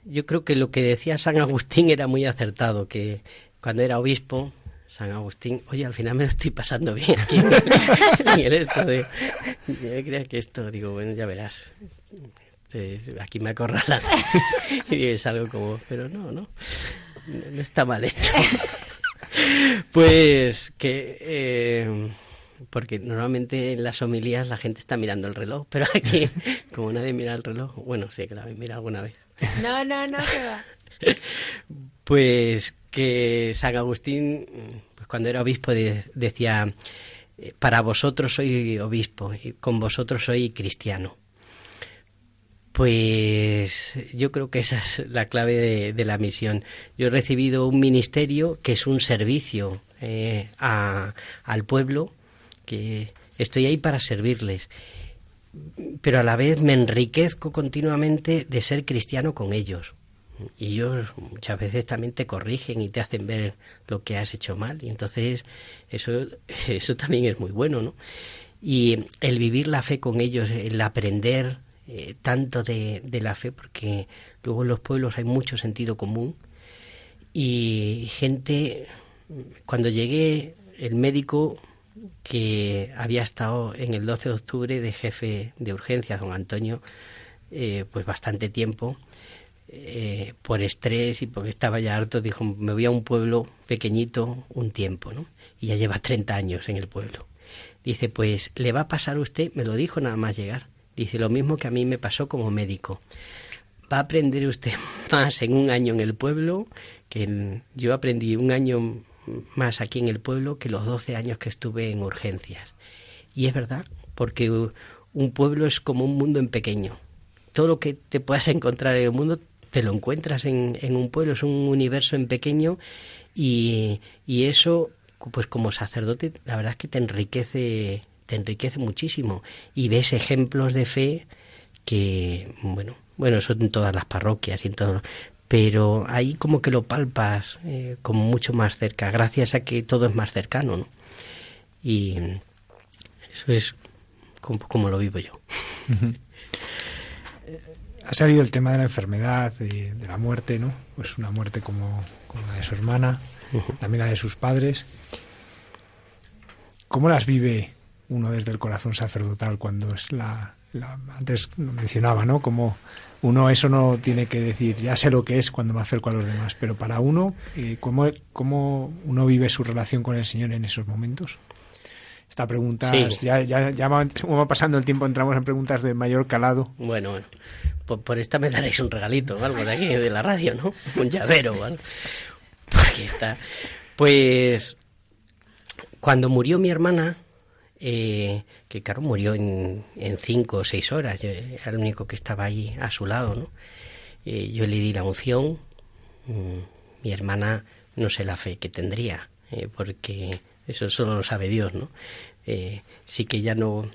yo creo que lo que decía San Agustín era muy acertado, que cuando era obispo San Agustín, oye, al final me lo estoy pasando bien aquí en esto de, yo creía que esto, digo, bueno, ya verás, aquí me acorralan y es algo como, pero no, no, no está mal esto. pues que, eh, porque normalmente en las homilías la gente está mirando el reloj, pero aquí, como nadie mira el reloj, bueno, sí que la mira alguna vez. No, no, no, que va. Pues que San Agustín, pues cuando era obispo, decía, para vosotros soy obispo y con vosotros soy cristiano. Pues yo creo que esa es la clave de, la misión. Yo he recibido un ministerio que es un servicio eh, al pueblo, que estoy ahí para servirles, pero a la vez me enriquezco continuamente de ser cristiano con ellos. Y ellos muchas veces también te corrigen y te hacen ver lo que has hecho mal. Y entonces eso, eso también es muy bueno, ¿no? Y el vivir la fe con ellos, el aprender eh, tanto de, la fe, porque luego en los pueblos hay mucho sentido común y gente, cuando llegué, el médico que había estado en el 12 de octubre de jefe de urgencias, don Antonio, eh, pues bastante tiempo, eh, por estrés y porque estaba ya harto, dijo, me voy a un pueblo pequeñito un tiempo, ¿no? Y ya lleva 30 años en el pueblo. Dice, pues le va a pasar a usted, me lo dijo nada más llegar, Dice lo mismo que a mí me pasó como médico. Va a aprender usted más en un año en el pueblo, que yo aprendí un año más aquí en el pueblo que los 12 años que estuve en urgencias. Y es verdad, porque un pueblo es como un mundo en pequeño. Todo lo que te puedas encontrar en el mundo te lo encuentras en, en un pueblo, es un universo en pequeño y, y eso, pues como sacerdote, la verdad es que te enriquece te enriquece muchísimo y ves ejemplos de fe que, bueno, bueno, son en todas las parroquias y en todo, pero ahí como que lo palpas eh, como mucho más cerca, gracias a que todo es más cercano, ¿no? Y eso es como, lo vivo yo. Ha salido el tema de la enfermedad, de, de la muerte, ¿no? Pues una muerte como, la de su hermana, también la de sus padres. ¿Cómo las vive uno desde el corazón sacerdotal cuando es la, antes lo mencionaba, ¿no? Como uno eso no tiene que decir, ya sé lo que es cuando me acerco a los demás, pero para uno, eh, ¿cómo, ¿cómo, uno vive su relación con el Señor en esos momentos? Esta pregunta, ya, ya, ya va, pasando el tiempo, entramos en preguntas de mayor calado. Bueno, bueno, por, esta me daréis un regalito, algo de aquí, de la radio, ¿no? Un llavero, ¿vale? Aquí está. Pues cuando murió mi hermana, eh, que claro, murió en, cinco o seis horas, yo era el único que estaba ahí a su lado, ¿no? Eh, yo le di la unción, mm, mi hermana no sé la fe que tendría, eh, porque eso solo lo sabe Dios, ¿no? Sí que ya no,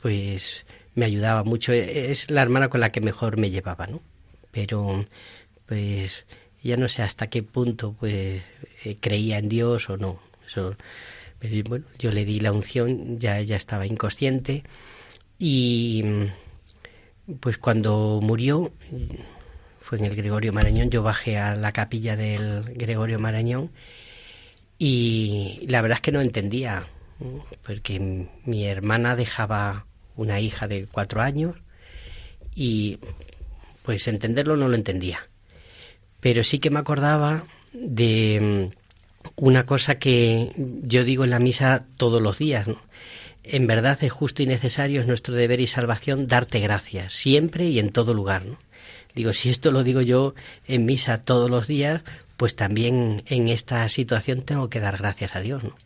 pues me ayudaba mucho, es la hermana con la que mejor me llevaba, ¿no? Pero, pues, ya no sé hasta qué punto, pues, creía en Dios o no, eso bueno, yo le di la unción, ya ella estaba inconsciente. Y pues cuando murió, fue en el Gregorio Marañón, yo bajé a la capilla del Gregorio Marañón y la verdad es que no entendía, porque mi hermana dejaba una hija de cuatro años y pues entenderlo no lo entendía. Pero sí que me acordaba de una cosa que yo digo en la misa todos los días. En verdad es justo y necesario, es nuestro deber y salvación darte gracias, siempre y en todo lugar. ¿no? Digo, si esto lo digo yo en misa todos los días, pues también en esta situación tengo que dar gracias a Dios. ¿no?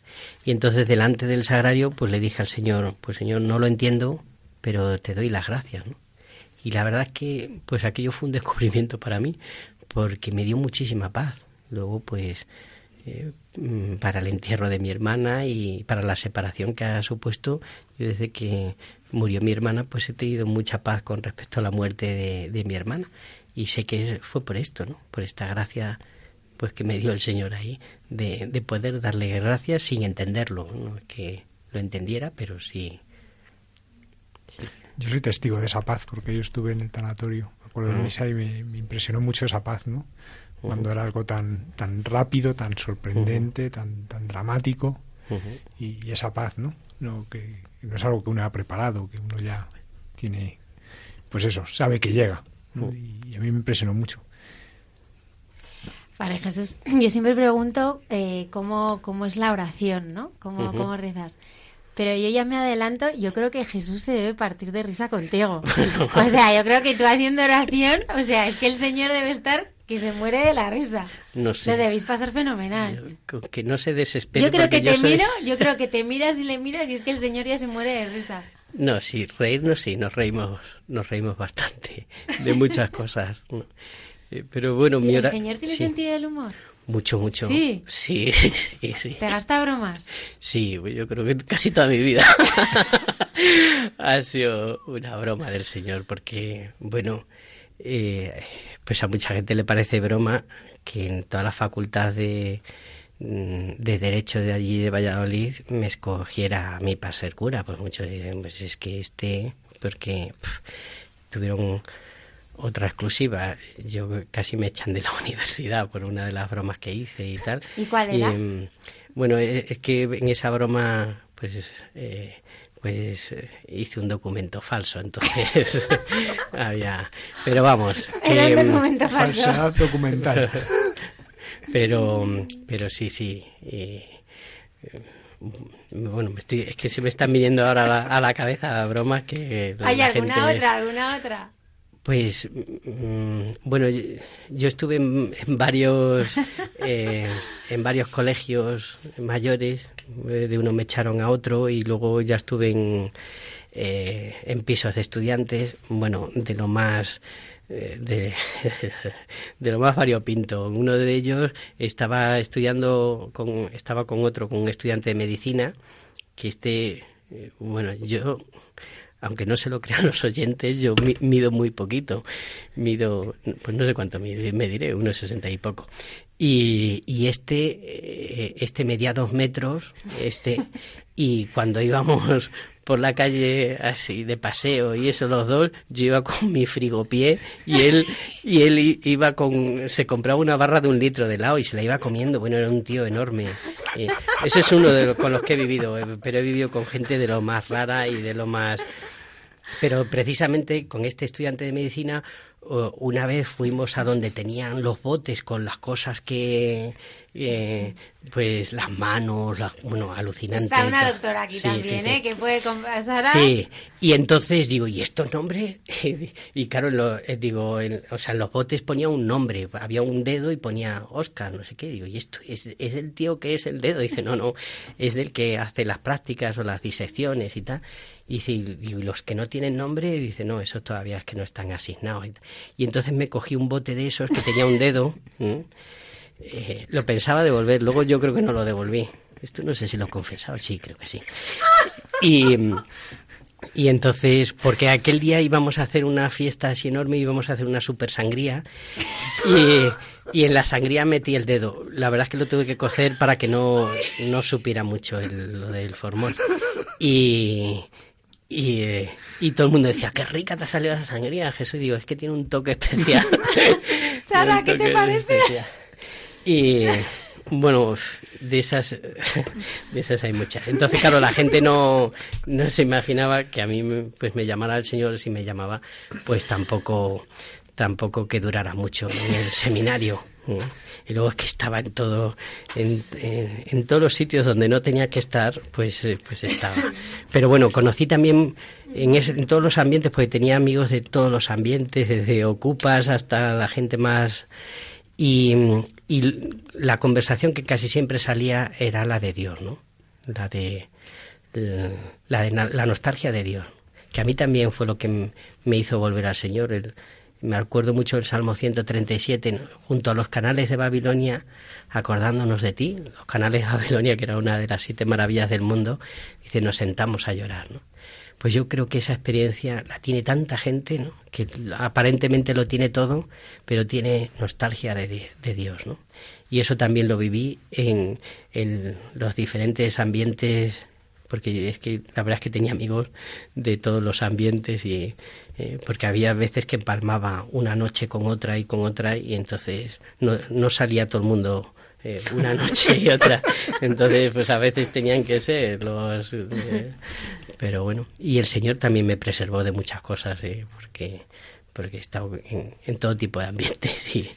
Y entonces delante del sagrario, pues le dije al Señor, pues Señor, no lo entiendo, pero te doy las gracias. ¿no? Y la verdad es que pues aquello fue un descubrimiento para mí, porque me dio muchísima paz. Luego, pues eh, mm, para el entierro de mi hermana y para la separación que ha supuesto. Yo desde que murió mi hermana, pues he tenido mucha paz con respecto a la muerte de, mi hermana. Y sé que fue por esto, ¿no? Por esta gracia pues que me dio el Señor ahí, de, de poder darle gracias sin entenderlo, ¿no? que lo entendiera, pero sí, Yo soy testigo de esa paz, porque yo estuve en el tanatorio, me acuerdo de misa y me, me impresionó mucho esa paz, ¿no? cuando era algo tan, tan rápido, tan sorprendente, tan, tan dramático, y, esa paz, ¿no? No, que, no es algo que uno ha preparado, que uno ya tiene, pues eso, sabe que llega. y, a mí me impresionó mucho. Vale, Jesús, yo siempre pregunto eh, cómo, cómo es la oración, ¿no? ¿Cómo, ¿Cómo rezas? Pero yo ya me adelanto, yo creo que Jesús se debe partir de risa contigo. o sea, yo creo que tú haciendo oración, o sea, es que el Señor debe estar que se muere de la risa. No sé. Lo debéis pasar fenomenal. que no se desespere. Yo creo que te miro, yo creo que te miras y le miras y es que el señor ya se muere de risa. No, sí, reírnos sí, nos reímos, nos reímos bastante de muchas cosas. Eh, pero bueno, mi ¿El señor tiene sentido del humor? Mucho, mucho. Sí. Sí, sí, sí. ¿Te gasta bromas? Sí, yo creo que casi toda mi vida ha sido una broma del señor, porque, bueno, eh, pues a mucha gente le parece broma que en toda la facultad de, mm, de Derecho de allí de Valladolid me escogiera a mí para ser cura. Pues muchos dicen, pues es que este, porque tuvieron otra exclusiva. Yo casi me echan de la universidad por una de las bromas que hice y tal. ¿Y cuál era? Mm, bueno, e, es que en esa broma, pues eh, pues eh, hice un documento falso, entonces había... Pero vamos... Era un mm, documento falso. documental. pero, pero sí, sí. Eh, bueno, estoy, es que se me están viniendo ahora a la, cabeza bromas que... ¿Hay alguna otra, alguna otra? Pues mm, bueno, yo estuve en, varios eh, en varios colegios mayores, eh, de uno me echaron a otro y luego ya estuve en, eh, en pisos de estudiantes, bueno, de lo más de, de, lo más variopinto. Uno de ellos estaba estudiando con estaba con otro, con un estudiante de medicina, que este bueno, yo aunque no se lo crean los oyentes, yo mido muy poquito. Mido, pues no sé cuánto me, me diré, unos sesenta y poco. Y, y este, eh, este medía dos metros, este, y cuando íbamos por la calle así de paseo y eso los dos, yo iba con mi frigopié y él y él iba con se compraba una barra de un litro de helado y se la iba comiendo. Bueno, era un tío enorme. Eh, ese es uno de los con los que he vivido, eh, pero he vivido con gente de lo más rara y de lo más pero precisamente con este estudiante de medicina, una vez fuimos a donde tenían los botes con las cosas que, eh, pues las manos, bueno, alucinante. Está una doctora aquí también, ¿eh? Que puede conversar. Sí, y entonces digo, ¿y estos nombres? y claro, eh, digo, o sea, en los botes ponía un nombre, había un dedo y ponía Oscar, no sé qué. Digo, ¿y esto es, es el tío que es el dedo? Dice, no, no, es del que hace las prácticas o las disecciones y tal. Y dice, y los que no tienen nombre, dice, no, esos todavía es que no están asignados. Y entonces me cogí un bote de esos que tenía un dedo. Eh, lo pensaba devolver, luego yo creo que no lo devolví. Esto no sé si lo he confesado, sí, creo que sí. Y, y entonces, porque aquel día íbamos a hacer una fiesta así enorme, íbamos a hacer una super sangría. Y, en la sangría metí el dedo. La verdad es que lo tuve que cocer para que no, no supiera mucho el, lo del formol. Y, y, eh, y todo el mundo decía, qué rica te ha salido esa sangría, Jesús. Y digo, es que tiene un toque especial. Sara, ¿qué te parece? Y bueno, de esas, de esas hay muchas. Entonces, claro, la gente no, no se imaginaba que a mí pues me llamara el Señor, si me llamaba, pues tampoco, tampoco que durara mucho en el seminario. Y luego es que estaba en todo, en, en, todos los sitios donde no tenía que estar, pues, eh, pues estaba. Pero bueno, conocí también en, en todos los ambientes, porque tenía amigos de todos los ambientes, desde ocupas hasta la gente más y, y la conversación que casi siempre salía era la de Dios, ¿no? La de la, de, la nostalgia de Dios, que a mí también fue lo que me hizo volver al Señor. El, me acuerdo mucho del Salmo 137, junto a los canales de Babilonia, acordándonos de ti, los canales de Babilonia, que era una de las siete maravillas del mundo, dice, nos sentamos a llorar, ¿no? Pues yo creo que esa experiencia la tiene tanta gente, ¿no? Que aparentemente lo tiene todo, pero tiene nostalgia de, de Dios, ¿no? Y eso también lo viví en, en los diferentes ambientes porque es que la verdad es que tenía amigos de todos los ambientes y eh, porque había veces que empalmaba una noche con otra y con otra y entonces no, no salía todo el mundo eh, una noche y otra. Entonces, pues a veces tenían que ser los... Eh, pero bueno, y el Señor también me preservó de muchas cosas, porque porque he estado en, todo tipo de ambientes y,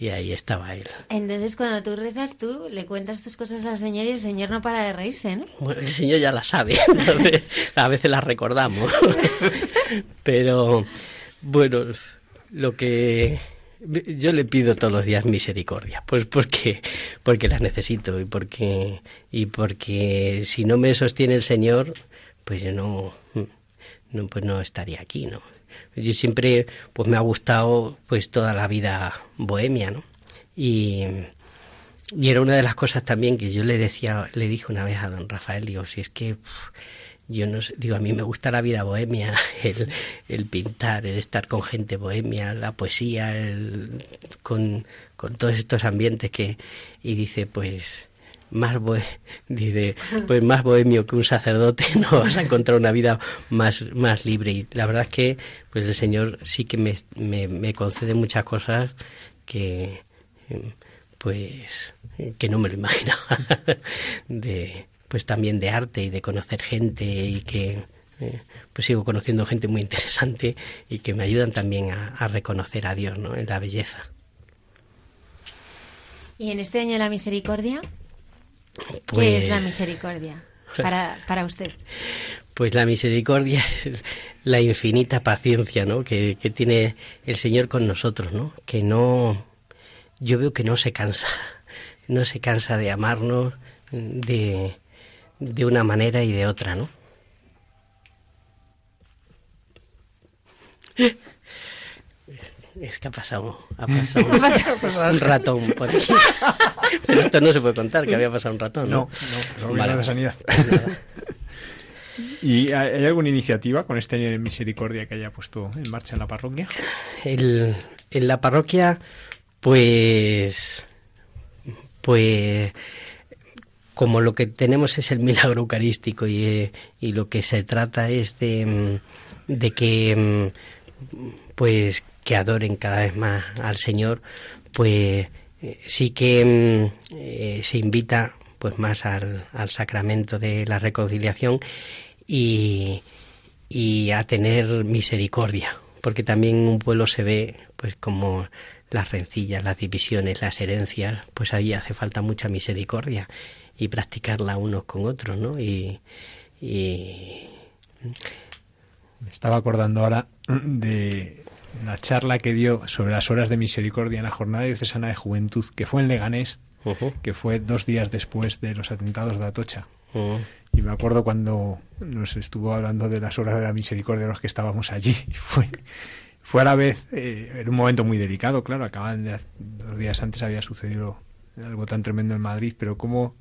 y, ahí estaba él. Entonces, cuando tú rezas, tú le cuentas tus cosas al Señor y el Señor no para de reírse, ¿no? Bueno, el Señor ya la sabe, entonces a veces la recordamos. Pero bueno, lo que yo le pido todos los días misericordia, pues porque porque la necesito y porque y porque si no me sostiene el Señor, pues yo no, no pues no estaría aquí, ¿no? Yo siempre pues me ha gustado pues toda la vida bohemia, ¿no? Y y era una de las cosas también que yo le decía, le dije una vez a don Rafael, digo, si es que yo no sé, digo, a mí me gusta la vida bohemia, el, el pintar, el estar con gente bohemia, la poesía, con, con todos estos ambientes que, y dice, pues, más dice, pues más bohemio que un sacerdote no vas a encontrar una vida más, más libre y la verdad es que pues el Señor sí que me, me, me concede muchas cosas que pues que no me lo imaginaba de pues también de arte y de conocer gente y que eh, pues sigo conociendo gente muy interesante y que me ayudan también a, reconocer a Dios ¿no? en la belleza. ¿Y en este año de la misericordia? ¿Qué es la pues misericordia para, para usted? Pues la misericordia es la infinita paciencia ¿no? que, que tiene el Señor con nosotros, ¿no? que no, yo veo que no se cansa, no se cansa de amarnos, de, de una manera y de otra, ¿no? Es que ha pasado, ha pasado, un, ratón por aquí. Pero esto no se puede contar, que había pasado un ratón. No, no, no, de sanidad. ¿Y hay alguna iniciativa con este año de misericordia que haya puesto en marcha en la parroquia? El, en la parroquia, pues, pues como lo que tenemos es el milagro eucarístico y, eh, y lo que se trata es de, mm, de que mm, pues que adoren cada vez más al Señor, pues eh, sí que mm, eh, se invita pues más al, al, sacramento de la reconciliación y, y a tener misericordia, porque también un pueblo se ve pues como las rencillas, las divisiones, las herencias, pues ahí hace falta mucha misericordia y practicarla unos con otros, ¿no? Y, Me estaba acordando ahora de la charla que dio sobre las horas de misericordia en la jornada diocesana de juventud, que fue en Leganés, que fue dos días después de los atentados de Atocha. Y me acuerdo cuando nos estuvo hablando de las horas de la misericordia de los que estábamos allí. Fue, fue a la vez, eh, en un momento muy delicado, claro, acaban de, dos días antes había sucedido algo tan tremendo en Madrid, pero cómo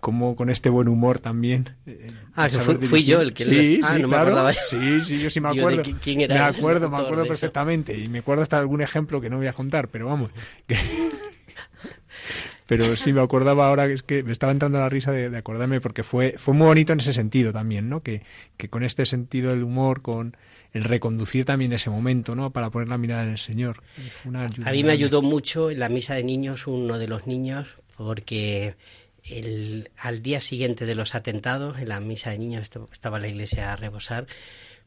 como con este buen humor también. Eh, ah, que fui, yo el que sí, ah, sí, no claro. me Sí, sí, yo sí me acuerdo. ¿quién era me acuerdo, me acuerdo perfectamente. Y me acuerdo hasta algún ejemplo que no voy a contar, pero vamos. pero sí me acordaba ahora que es que me estaba entrando la risa de, acordarme porque fue, fue muy bonito en ese sentido también, ¿no? Que, que con este sentido del humor, con el reconducir también ese momento, ¿no? Para poner la mirada en el Señor. a mí me ayudó mucho en la misa de niños uno de los niños porque el, al día siguiente de los atentados, en la misa de niños estaba la iglesia a rebosar,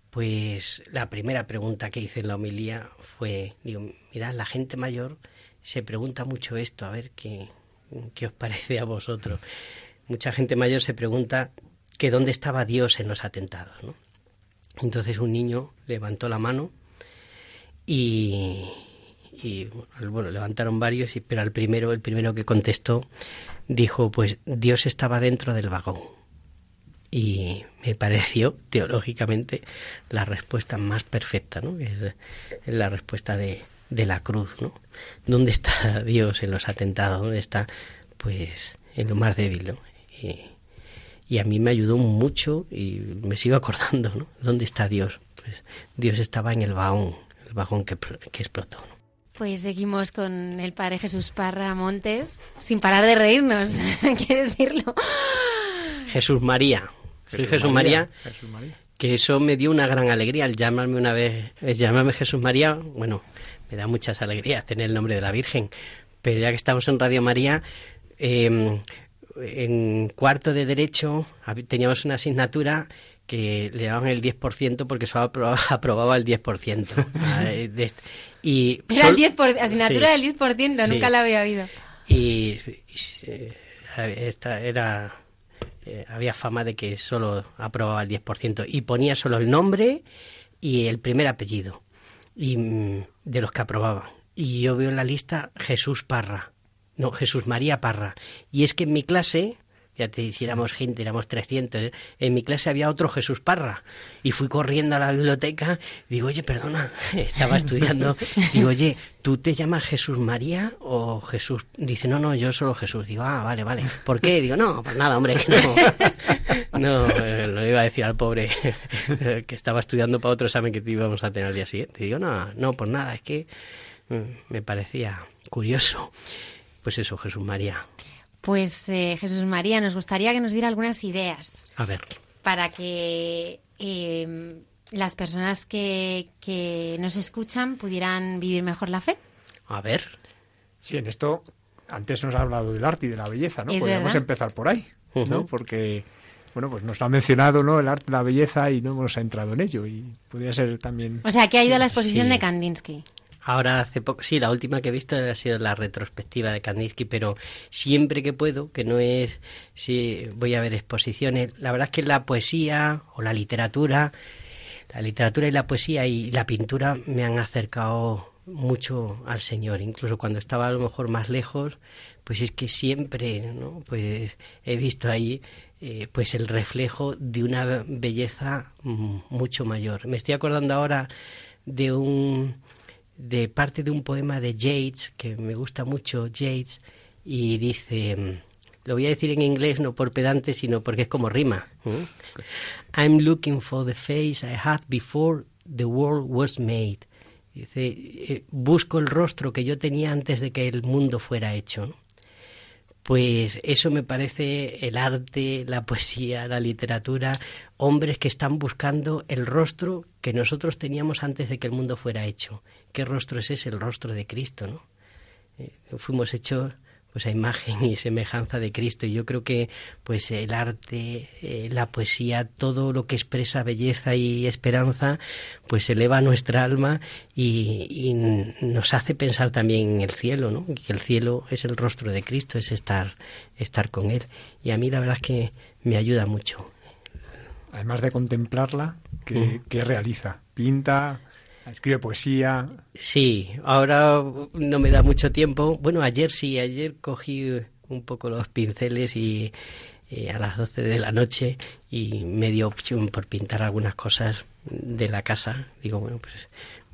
pues la primera pregunta que hice en la homilía fue, digo, mirad, la gente mayor se pregunta mucho esto, a ver qué, qué os parece a vosotros. Mucha gente mayor se pregunta que dónde estaba Dios en los atentados, ¿no? Entonces un niño levantó la mano y, y bueno, levantaron varios, pero al primero, el primero que contestó, dijo, pues Dios estaba dentro del vagón. Y me pareció, teológicamente, la respuesta más perfecta, ¿no? Es, la respuesta de, de la cruz, ¿no? ¿Dónde está Dios en los atentados? ¿Dónde está, pues, en lo más débil, ¿no? Y, y a mí me ayudó mucho y me sigo acordando, ¿no? ¿Dónde está Dios? Pues Dios estaba en el vagón, el vagón que, que explotó. Pues seguimos con el Padre Jesús Parra Montes, sin parar de reírnos, hay que decirlo. Jesús María. Soy Jesús, María, Que eso me dio una gran alegría al llamarme una vez, llamarme Jesús María. Bueno, me da muchas alegrías tener el nombre de la Virgen. Pero ya que estamos en Radio María, em, en cuarto de Derecho teníamos una asignatura que le daban el 10% porque solo aprobaba, el 10%. y Era el 10 asignatura del 10%, nunca la había oído. Y, esta era eh, había fama de que solo aprobaba el 10% y ponía solo el nombre y el primer apellido y mm, de los que aprobaban y yo veo en la lista Jesús Parra, no, Jesús María Parra. Y es que en mi clase ya te hiciéramos gente, éramos 300. ¿eh? En mi clase había otro Jesús Parra y fui corriendo a la biblioteca. Digo, oye, perdona, estaba estudiando. Digo, oye, ¿tú te llamas Jesús María o Jesús? Dice, no, no, yo solo Jesús. Digo, ah, vale, vale. ¿Por qué? Digo, no, pues nada, hombre, que no. No, eh, lo iba a decir al pobre que estaba estudiando para otro examen que íbamos a tener al día siguiente. Digo, no, no, pues nada, es que mm, me parecía curioso. Pues eso, Jesús María. Pues eh, Jesús María, nos gustaría que nos diera algunas ideas. A ver. Para que eh, las personas que, que nos escuchan pudieran vivir mejor la fe. A ver. Sí, en esto antes nos ha hablado del arte y de la belleza, ¿no? Podríamos empezar por ahí, ¿no? Porque bueno, pues nos ha mencionado, ¿no? El arte, la belleza y no hemos entrado en ello y podría ser también. O sea, que ha ido a la exposición de Kandinsky. Ahora hace poco, sí, la última que he visto ha sido la retrospectiva de Kandinsky, pero siempre que puedo, que no es si voy a ver exposiciones, la verdad es que la poesía o la literatura, la literatura y la poesía y la pintura me han acercado mucho al Señor, incluso cuando estaba a lo mejor más lejos, pues es que siempre, ¿no? Pues he visto ahí eh, pues el reflejo de una belleza mucho mayor. Me estoy acordando ahora de un de parte de un poema de Yates, que me gusta mucho, Yates, y dice, mm, lo voy a decir en inglés no por pedante, sino porque es como rima. I'm looking for the face I had before the world was made. Dice, eh, busco el rostro que yo tenía antes de que el mundo fuera hecho. Pues eso me parece el arte, la poesía, la literatura, hombres que están buscando el rostro que nosotros teníamos antes de que el mundo fuera hecho. ¿Qué rostro es ese? El rostro de Cristo, ¿no? Eh, fuimos hechos pues a imagen y semejanza de Cristo. Y yo creo que pues el arte eh, la poesía todo lo que expresa belleza y esperanza pues eleva nuestra alma y, nos hace pensar también en el cielo no que el cielo es el rostro de Cristo es estar estar con él. Y a mí la verdad es que me ayuda mucho. Además de contemplarla que realiza pinta Escribe poesía. Sí, ahora no me da mucho tiempo. Bueno, ayer sí, ayer cogí un poco los pinceles y, a las 12 de la noche y me dio opción por pintar algunas cosas de la casa. Digo, bueno, pues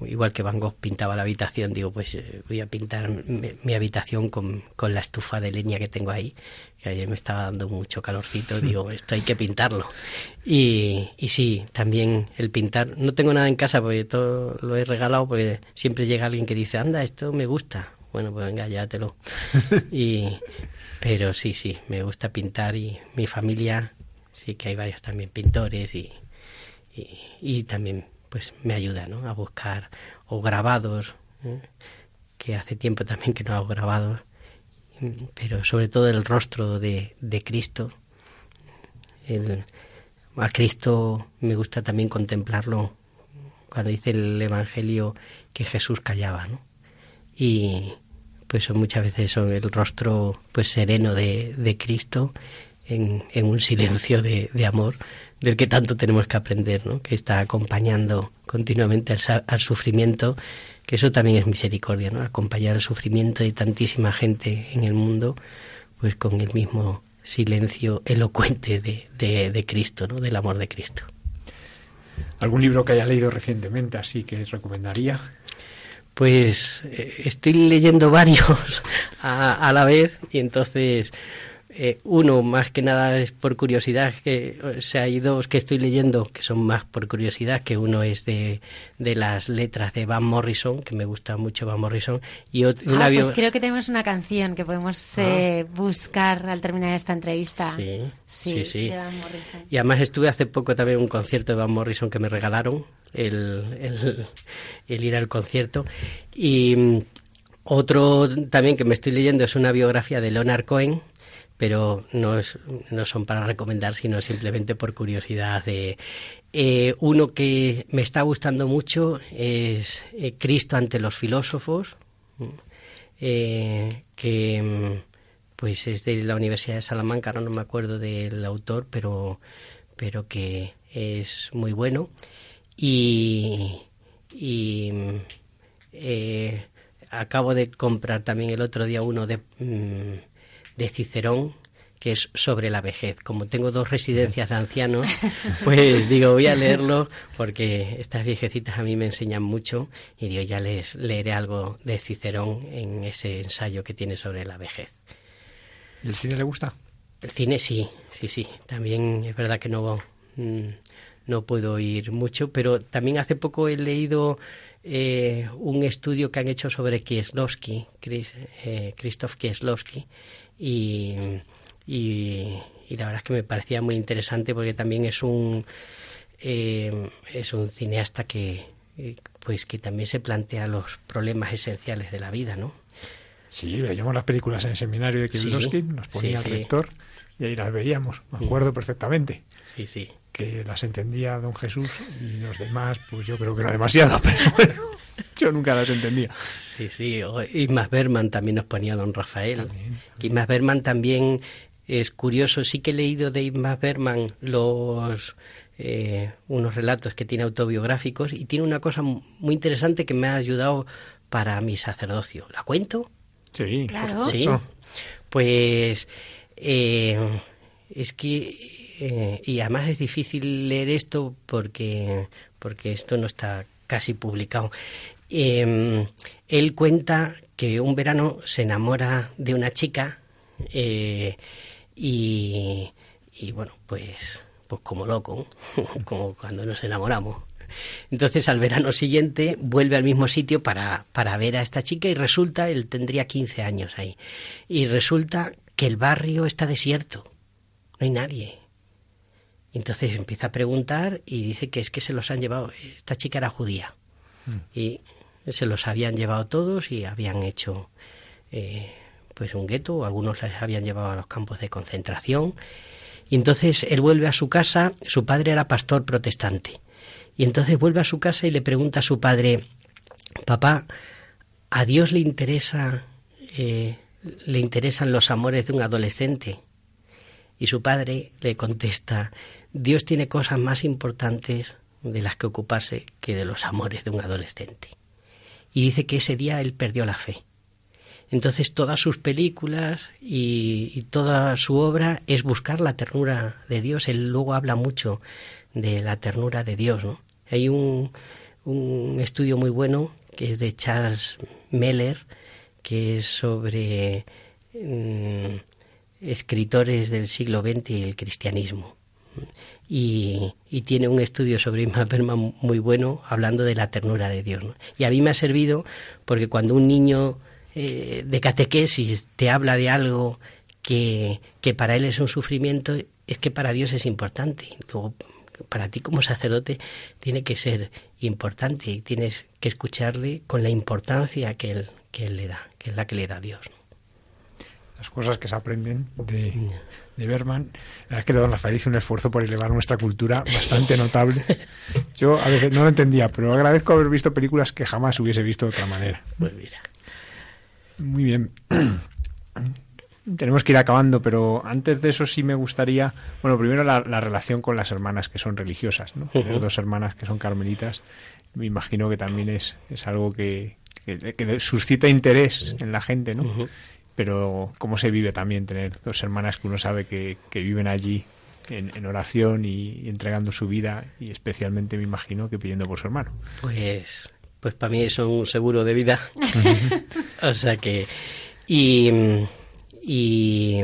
igual que Van Gogh pintaba la habitación, digo, pues eh, voy a pintar mi, habitación con, con, la estufa de leña que tengo ahí, que ayer me estaba dando mucho calorcito, digo, esto hay que pintarlo. Y, y sí, también el pintar, no tengo nada en casa porque todo lo he regalado, porque siempre llega alguien que dice, anda, esto me gusta. Bueno, pues venga, llévatelo. y, pero sí, sí, me gusta pintar y mi familia, sí que hay varios también pintores y, y, y también pues me ayuda ¿no? a buscar o grabados, ¿eh? que hace tiempo también que no hago grabados, pero sobre todo el rostro de, de Cristo. El, a Cristo me gusta también contemplarlo cuando dice el Evangelio que Jesús callaba. Y pues muchas veces son el rostro pues sereno de, de Cristo en, en un silencio de, de amor del que tanto tenemos que aprender, ¿no? que está acompañando continuamente al, sufrimiento, que eso también es misericordia, ¿no? acompañar el sufrimiento de tantísima gente en el mundo, pues con el mismo silencio elocuente de, de, Cristo, ¿no? del amor de Cristo. ¿Algún libro que haya leído recientemente así que recomendaría? Pues eh, estoy leyendo varios a, a la vez y entonces eh, uno, más que nada es por curiosidad, que o sea, hay dos que estoy leyendo que son más por curiosidad, que uno es de, de las letras de Van Morrison, que me gusta mucho Van Morrison, y otro, ah, pues creo que tenemos una canción que podemos eh, ah. buscar al terminar esta entrevista. Sí, sí, sí. Y además estuve hace poco también en un concierto de Van Morrison que me regalaron, el, el, el ir al concierto, y mm, otro también que me estoy leyendo es una biografía de Leonard Cohen, pero no, no son para recomendar, sino simplemente por curiosidad. De, eh, uno que me está gustando mucho es eh, Cristo ante los filósofos, eh, que pues es de la Universidad de Salamanca, no, me acuerdo del autor, pero, pero que es muy bueno. Y, y acabo de comprar también el otro día uno de, mm, de Cicerón, que es sobre la vejez. Como tengo dos residencias de ancianos, pues digo, voy a leerlo porque estas viejecitas a mí me enseñan mucho y digo, ya les leeré algo de Cicerón en ese ensayo que tiene sobre la vejez. ¿Y el cine le gusta? El cine sí, sí, sí. También es verdad que no, mm, no puedo ir mucho, pero también hace poco he leído eh, un estudio que han hecho sobre Kieslowski, Chris, eh, Krzysztof Kieslowski, y, y, la verdad es que me parecía muy interesante porque también es un eh, es un cineasta que pues que también se plantea los problemas esenciales de la vida, ¿no? Sí, veíamos las películas en el seminario de Kieslowski, nos ponía el rector y ahí las veíamos, me acuerdo perfectamente. Sí, sí que las entendía don Jesús y los demás, pues yo creo que no demasiado, pero bueno, yo nunca las entendía. Sí, sí, y más Berman también nos ponía don Rafael. Y más Berman también es curioso, sí que he leído de Ismas Berman los eh, unos relatos que tiene autobiográficos y tiene una cosa muy interesante que me ha ayudado para mi sacerdocio. ¿La cuento? Sí, claro. Sí, pues eh, es que eh, y además es difícil leer esto porque, porque esto no está casi publicado. Em, él cuenta que un verano se enamora de una chica eh, y, y, bueno, pues, pues como loco, como cuando nos enamoramos. Entonces al verano siguiente vuelve al mismo sitio para, para ver a esta chica y resulta, él tendría 15 años ahí, y resulta que el barrio está desierto, no hay nadie. Entonces empieza a preguntar y dice que es que se los han llevado, esta chica era judía, mm. y se los habían llevado todos y habían hecho eh, pues un gueto, algunos les habían llevado a los campos de concentración. Y entonces él vuelve a su casa, su padre era pastor protestante, y entonces vuelve a su casa y le pregunta a su padre, papá, ¿a Dios le interesa, eh, le interesan los amores de un adolescente? Y su padre le contesta, Dios tiene cosas más importantes de las que ocuparse que de los amores de un adolescente. Y dice que ese día él perdió la fe. Entonces todas sus películas y, toda su obra es buscar la ternura de Dios. Él luego habla mucho de la ternura de Dios. Hay un, un estudio muy bueno que es de Charles Meller, que es sobre mm, escritores del siglo XX y el cristianismo. Y, tiene un estudio sobre Isma muy bueno hablando de la ternura de Dios. Y a mí me ha servido porque cuando un niño eh, de catequesis te habla de algo que, que para él es un sufrimiento, es que para Dios es importante. Luego, para ti como sacerdote tiene que ser importante y tienes que escucharle con la importancia que él, que él le da, que es la que le da Dios las cosas que se aprenden de, de Berman. La verdad es que don Rafael hizo un esfuerzo por elevar nuestra cultura bastante notable. Yo a veces no lo entendía, pero agradezco haber visto películas que jamás hubiese visto de otra manera. Pues mira. Muy bien. Tenemos que ir acabando, pero antes de eso sí me gustaría, bueno, primero la, relación con las hermanas que son religiosas, ¿no? dos hermanas que son carmelitas, me imagino que también es, es algo que, que, suscita interés en la gente, ¿no? Pero cómo se vive también tener dos hermanas que uno sabe que, viven allí en, oración y, entregando su vida y especialmente me imagino que pidiendo por su hermano. Pues, pues para mí es un seguro de vida. o sea que y, y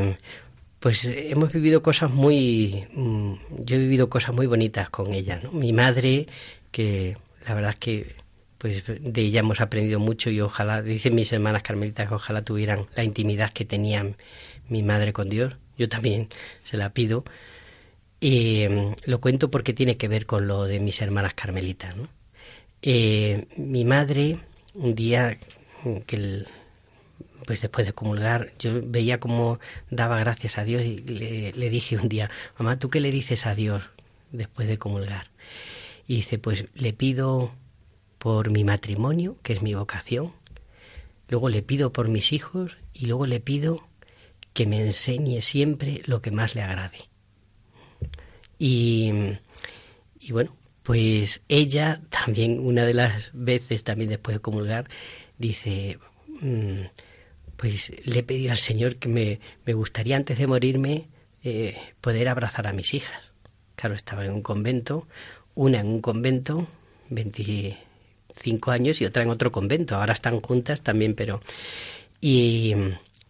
pues hemos vivido cosas muy mm, yo he vivido cosas muy bonitas con ella, ¿no? Mi madre que la verdad es que pues de ella hemos aprendido mucho y ojalá, dicen mis hermanas carmelitas, ojalá tuvieran la intimidad que tenía mi madre con Dios. Yo también se la pido. Y mm, lo cuento porque tiene que ver con lo de mis hermanas carmelitas. Eh, mi madre, un día que pues después de comulgar, yo veía cómo daba gracias a Dios y le, le, dije un día, mamá, ¿tú qué le dices a Dios después de comulgar? Y dice, pues le pido por mi matrimonio, que es mi vocación, luego le pido por mis hijos y luego le pido que me enseñe siempre lo que más le agrade. Y, y bueno, pues ella también, una de las veces también después de comulgar, dice, mm, pues le he pedido al Señor que me, me gustaría antes de morirme eh, poder abrazar a mis hijas. Claro, estaba en un convento, una en un convento, 25 años, y otra en otro convento. Ahora están juntas también, pero... Y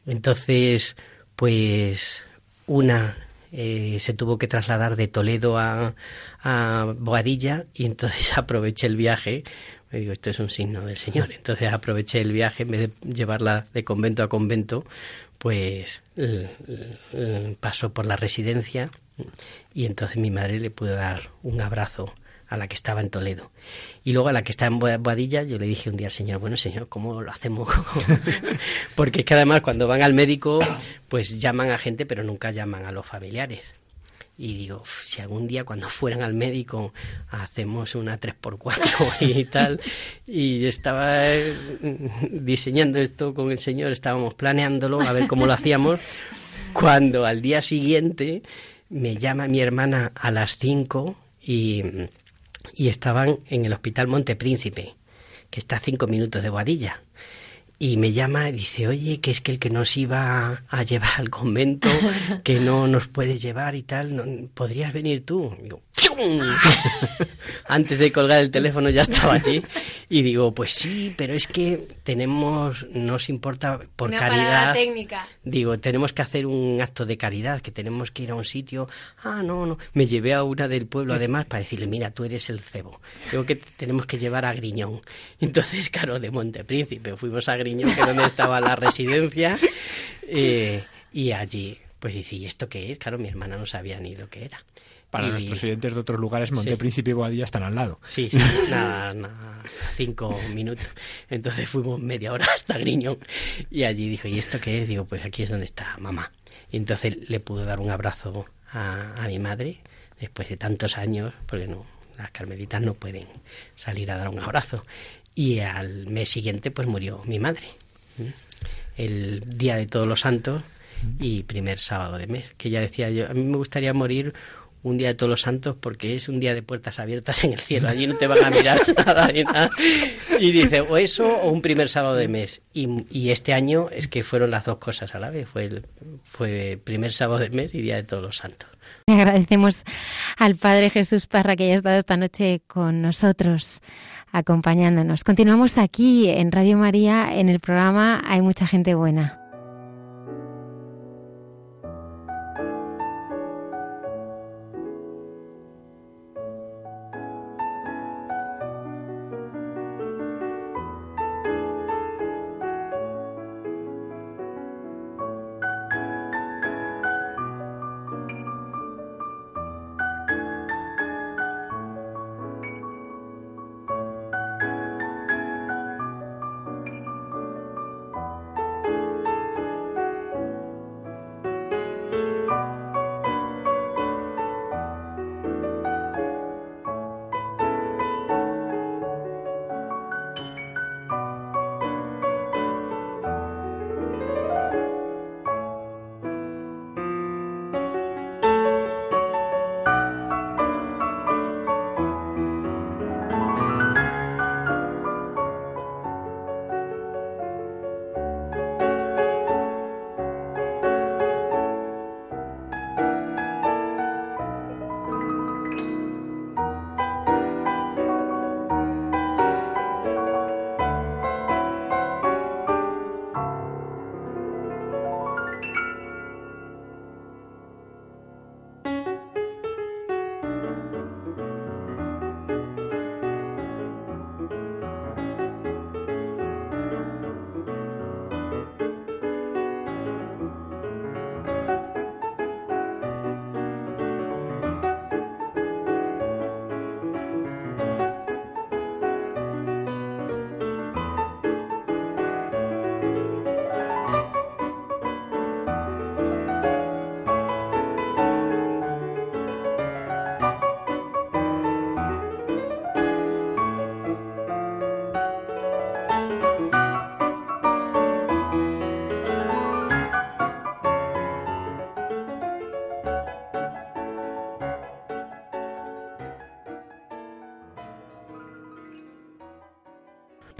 entonces, pues una eh, se tuvo que trasladar de Toledo a, a Boadilla y entonces aproveché el viaje. Me digo, esto es un signo del Señor. Entonces aproveché el viaje, en vez de llevarla de convento a convento, pues pasó por la residencia y entonces mi madre le pudo dar un abrazo a la que estaba en Toledo. Y luego a la que está en Boadilla, yo le dije un día al señor, bueno señor, ¿cómo lo hacemos? Porque es que además cuando van al médico, pues llaman a gente, pero nunca llaman a los familiares. Y digo, si algún día cuando fueran al médico hacemos una 3x4 y tal, y estaba eh, diseñando esto con el señor, estábamos planeándolo, a ver cómo lo hacíamos, cuando al día siguiente me llama mi hermana a las 5 y y estaban en el Hospital Montepríncipe, que está a cinco minutos de Guadilla. Y me llama y dice, oye, que es que el que nos iba a llevar al convento, que no nos puede llevar y tal, ¿podrías venir tú? digo, Antes de colgar el teléfono ya estaba allí y digo, pues sí, pero es que tenemos, nos importa por caridad. técnica. Digo, tenemos que hacer un acto de caridad, que tenemos que ir a un sitio. Ah, no, no. Me llevé a una del pueblo además para decirle, mira, tú eres el cebo. Creo que tenemos que llevar a Griñón. Entonces, claro, de Montepríncipe fuimos a Griñón, que es donde estaba la residencia, eh, y allí, pues dice, ¿y esto qué es? Claro, mi hermana no sabía ni lo que era. Para nuestros oyentes de otros lugares, Montepríncipe y Boadilla están al lado. Sí, sí, nada, nada, cinco minutos. Entonces fuimos media hora hasta Griñón y allí dijo, ¿y esto qué es? Digo, pues aquí es donde está mamá. Y entonces le pudo dar un abrazo a, a mi madre después de tantos años, porque no, las carmelitas no pueden salir a dar un abrazo. Y al mes siguiente pues murió mi madre. El día de todos los santos y primer sábado de mes, que ella decía yo, a mí me gustaría morir un día de todos los santos porque es un día de puertas abiertas en el cielo. Allí no te van a mirar nada. Y dice, o eso o un primer sábado de mes. Y, este año es que fueron las dos cosas a la vez. Fue, el, fue primer sábado de mes y día de todos los santos. Agradecemos al Padre Jesús Parra que haya estado esta noche con nosotros, acompañándonos. Continuamos aquí en Radio María, en el programa Hay mucha gente buena.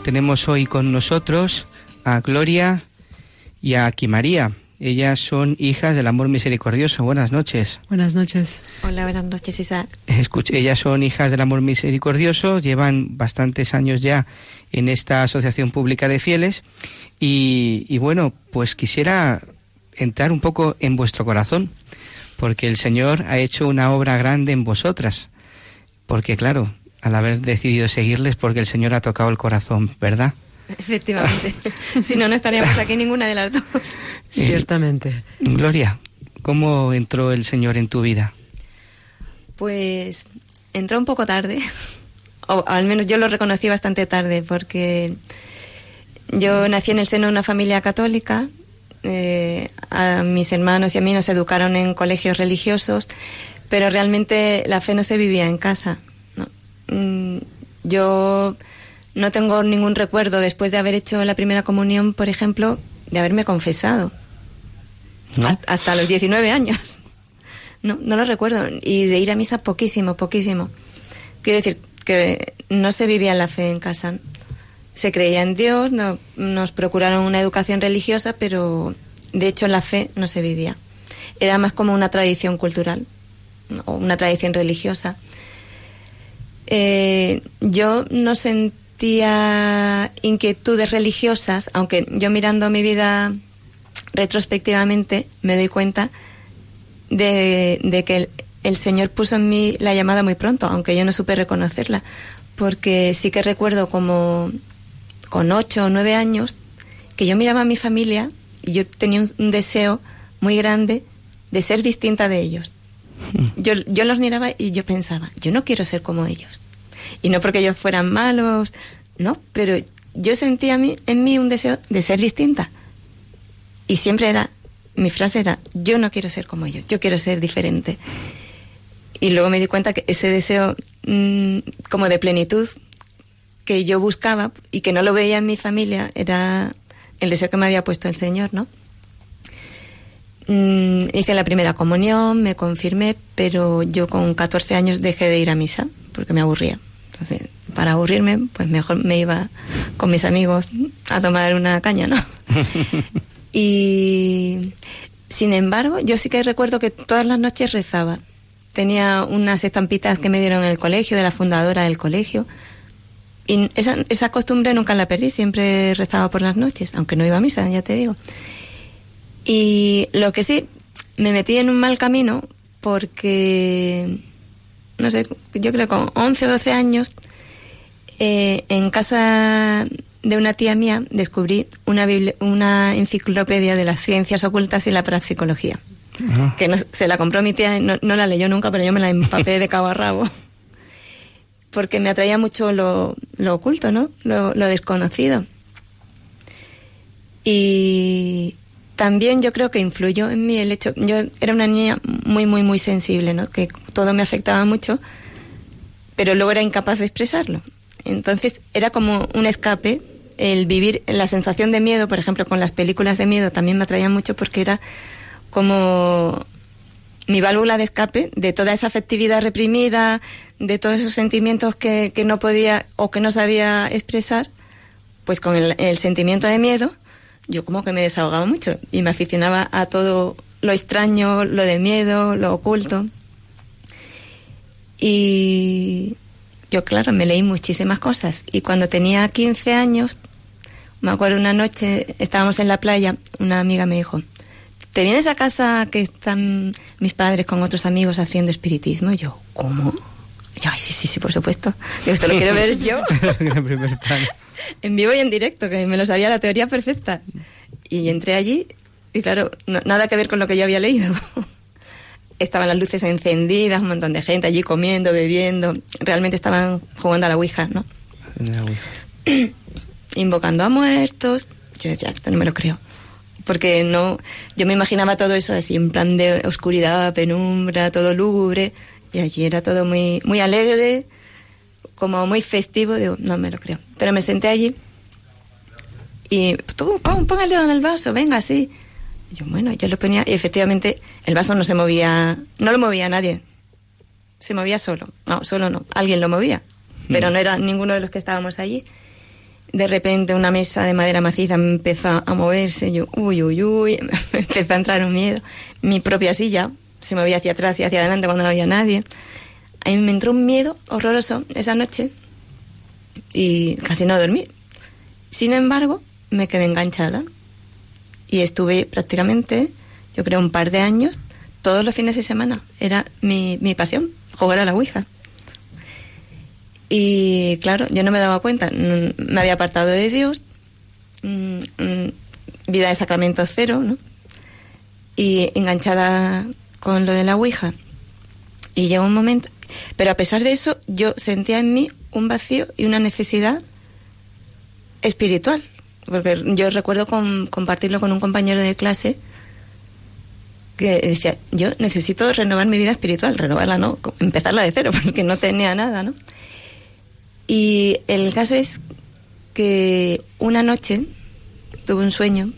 Tenemos hoy con nosotros a Gloria y a María. Ellas son hijas del amor misericordioso. Buenas noches. Buenas noches. Hola, buenas noches, Isaac. ellas son hijas del amor misericordioso, llevan bastantes años ya en esta asociación pública de fieles y, y bueno, pues quisiera entrar un poco en vuestro corazón, porque el Señor ha hecho una obra grande en vosotras, porque claro, al haber decidido seguirles, porque el Señor ha tocado el corazón, ¿verdad? Efectivamente. si no, no estaríamos aquí ninguna de las dos. Ciertamente. Gloria, ¿cómo entró el Señor en tu vida? Pues entró un poco tarde, o al menos yo lo reconocí bastante tarde, porque yo nací en el seno de una familia católica, eh, a mis hermanos y a mí nos educaron en colegios religiosos, pero realmente la fe no se vivía en casa. Mm, yo no tengo ningún recuerdo después de haber hecho la primera comunión, por ejemplo, de haberme confesado. Hasta, los 19 años. No, no lo recuerdo. Y de ir a misa poquísimo, poquísimo. Quiero decir que no se vivía la fe en casa. Se creía en Dios, no, nos procuraron una educación religiosa, pero de hecho la fe no se vivía. Era más como una tradición cultural o una tradición religiosa. Eh, yo no sentí inquietudes religiosas, aunque yo mirando mi vida retrospectivamente me doy cuenta de, que el, Señor puso en mí la llamada muy pronto, aunque yo no supe reconocerla, porque sí que recuerdo como con ocho o nueve años que yo miraba a mi familia y yo tenía un, deseo muy grande de ser distinta de ellos. Yo, yo los miraba y yo pensaba, yo no quiero ser como ellos. Y no porque ellos fueran malos, no, pero yo sentía en mí un deseo de ser distinta. Y siempre era, mi frase era, yo no quiero ser como ellos, yo quiero ser diferente. Y luego me di cuenta que ese deseo mm, como de plenitud que yo buscaba y que no lo veía en mi familia era el deseo que me había puesto el Señor, ¿no? Mm, hice la primera comunión, me confirmé, pero yo con 14 años dejé de ir a misa porque me aburría. Entonces, para aburrirme, pues mejor me iba con mis amigos a tomar una caña, ¿no? y sin embargo, yo sí que recuerdo que todas las noches rezaba. Tenía unas estampitas que me dieron en el colegio, de la fundadora del colegio. Y esa, esa costumbre nunca la perdí, siempre rezaba por las noches, aunque no iba a misa, ya te digo. Y lo que sí, me metí en un mal camino porque no sé, yo creo que con 11 o 12 años, eh, en casa de una tía mía descubrí una, una enciclopedia de las ciencias ocultas y la parapsicología. Que se la compró mi tía, no, no la leyó nunca, pero yo me la empapé de cabo a rabo. Porque me atraía mucho lo, lo oculto, ¿no? Lo, lo desconocido. Y, también yo creo que influyó en mí el hecho, yo era una niña muy, muy, muy sensible, ¿no? Que todo me afectaba mucho, pero luego era incapaz de expresarlo. Entonces era como un escape, el vivir la sensación de miedo, por ejemplo, con las películas de miedo también me atraía mucho porque era como mi válvula de escape de toda esa afectividad reprimida, de todos esos sentimientos que, que no podía o que no sabía expresar, pues con el sentimiento de miedo yo como que me desahogaba mucho y me aficionaba a todo lo extraño, lo de miedo, lo oculto. Y yo, claro, me leí muchísimas cosas. Y cuando tenía 15 años, me acuerdo una noche, estábamos en la playa, una amiga me dijo, ¿te vienes a casa que están mis padres con otros amigos haciendo espiritismo? Y yo, ¿cómo? yo, ay, sí, sí, sí, por supuesto. Digo, esto lo quiero ver yo. en vivo y en directo, que me lo sabía la teoría perfecta. Y entré allí y claro, nada que ver con lo que yo había leído. estaban las luces encendidas, un montón de gente allí comiendo, bebiendo. Realmente estaban jugando a la Ouija, ¿no? Invocando a muertos. Yo decía, no me lo creo. Porque no, yo me imaginaba todo eso así, en plan de oscuridad, penumbra, todo lúgubre. Y allí era todo muy, muy alegre, como muy festivo, digo, no me lo creo. Pero me senté allí y tú, pon, el dedo en el vaso, venga, así. Y yo, bueno, yo lo ponía y efectivamente el vaso no se movía, no lo movía nadie. Se movía solo. No, solo no. Alguien lo movía, pero no era ninguno de los que estábamos allí. de repente una mesa de madera maciza empezó a moverse, yo, uy, uy, uy, empezó a entrar un miedo. Mi propia silla se movía hacia atrás y hacia adelante cuando no había nadie. A mí me entró un miedo horroroso esa noche y casi no dormí. Sin embargo, me quedé enganchada y estuve prácticamente, yo creo, un par de años, todos los fines de semana. Era mi, mi pasión, jugar a la Ouija. Y claro, yo no me daba cuenta, me había apartado de Dios, mm, mm, vida de sacramento cero, ¿no? Y enganchada con lo de la Ouija. Y llegó un momento, pero a pesar de eso, yo sentía en mí un vacío y una necesidad espiritual. Porque yo recuerdo compartirlo con un compañero de clase que decía, yo necesito renovar mi vida espiritual, renovarla no, empezarla de cero, porque no tenía nada, ¿no? Y el caso es que una noche tuve un sueño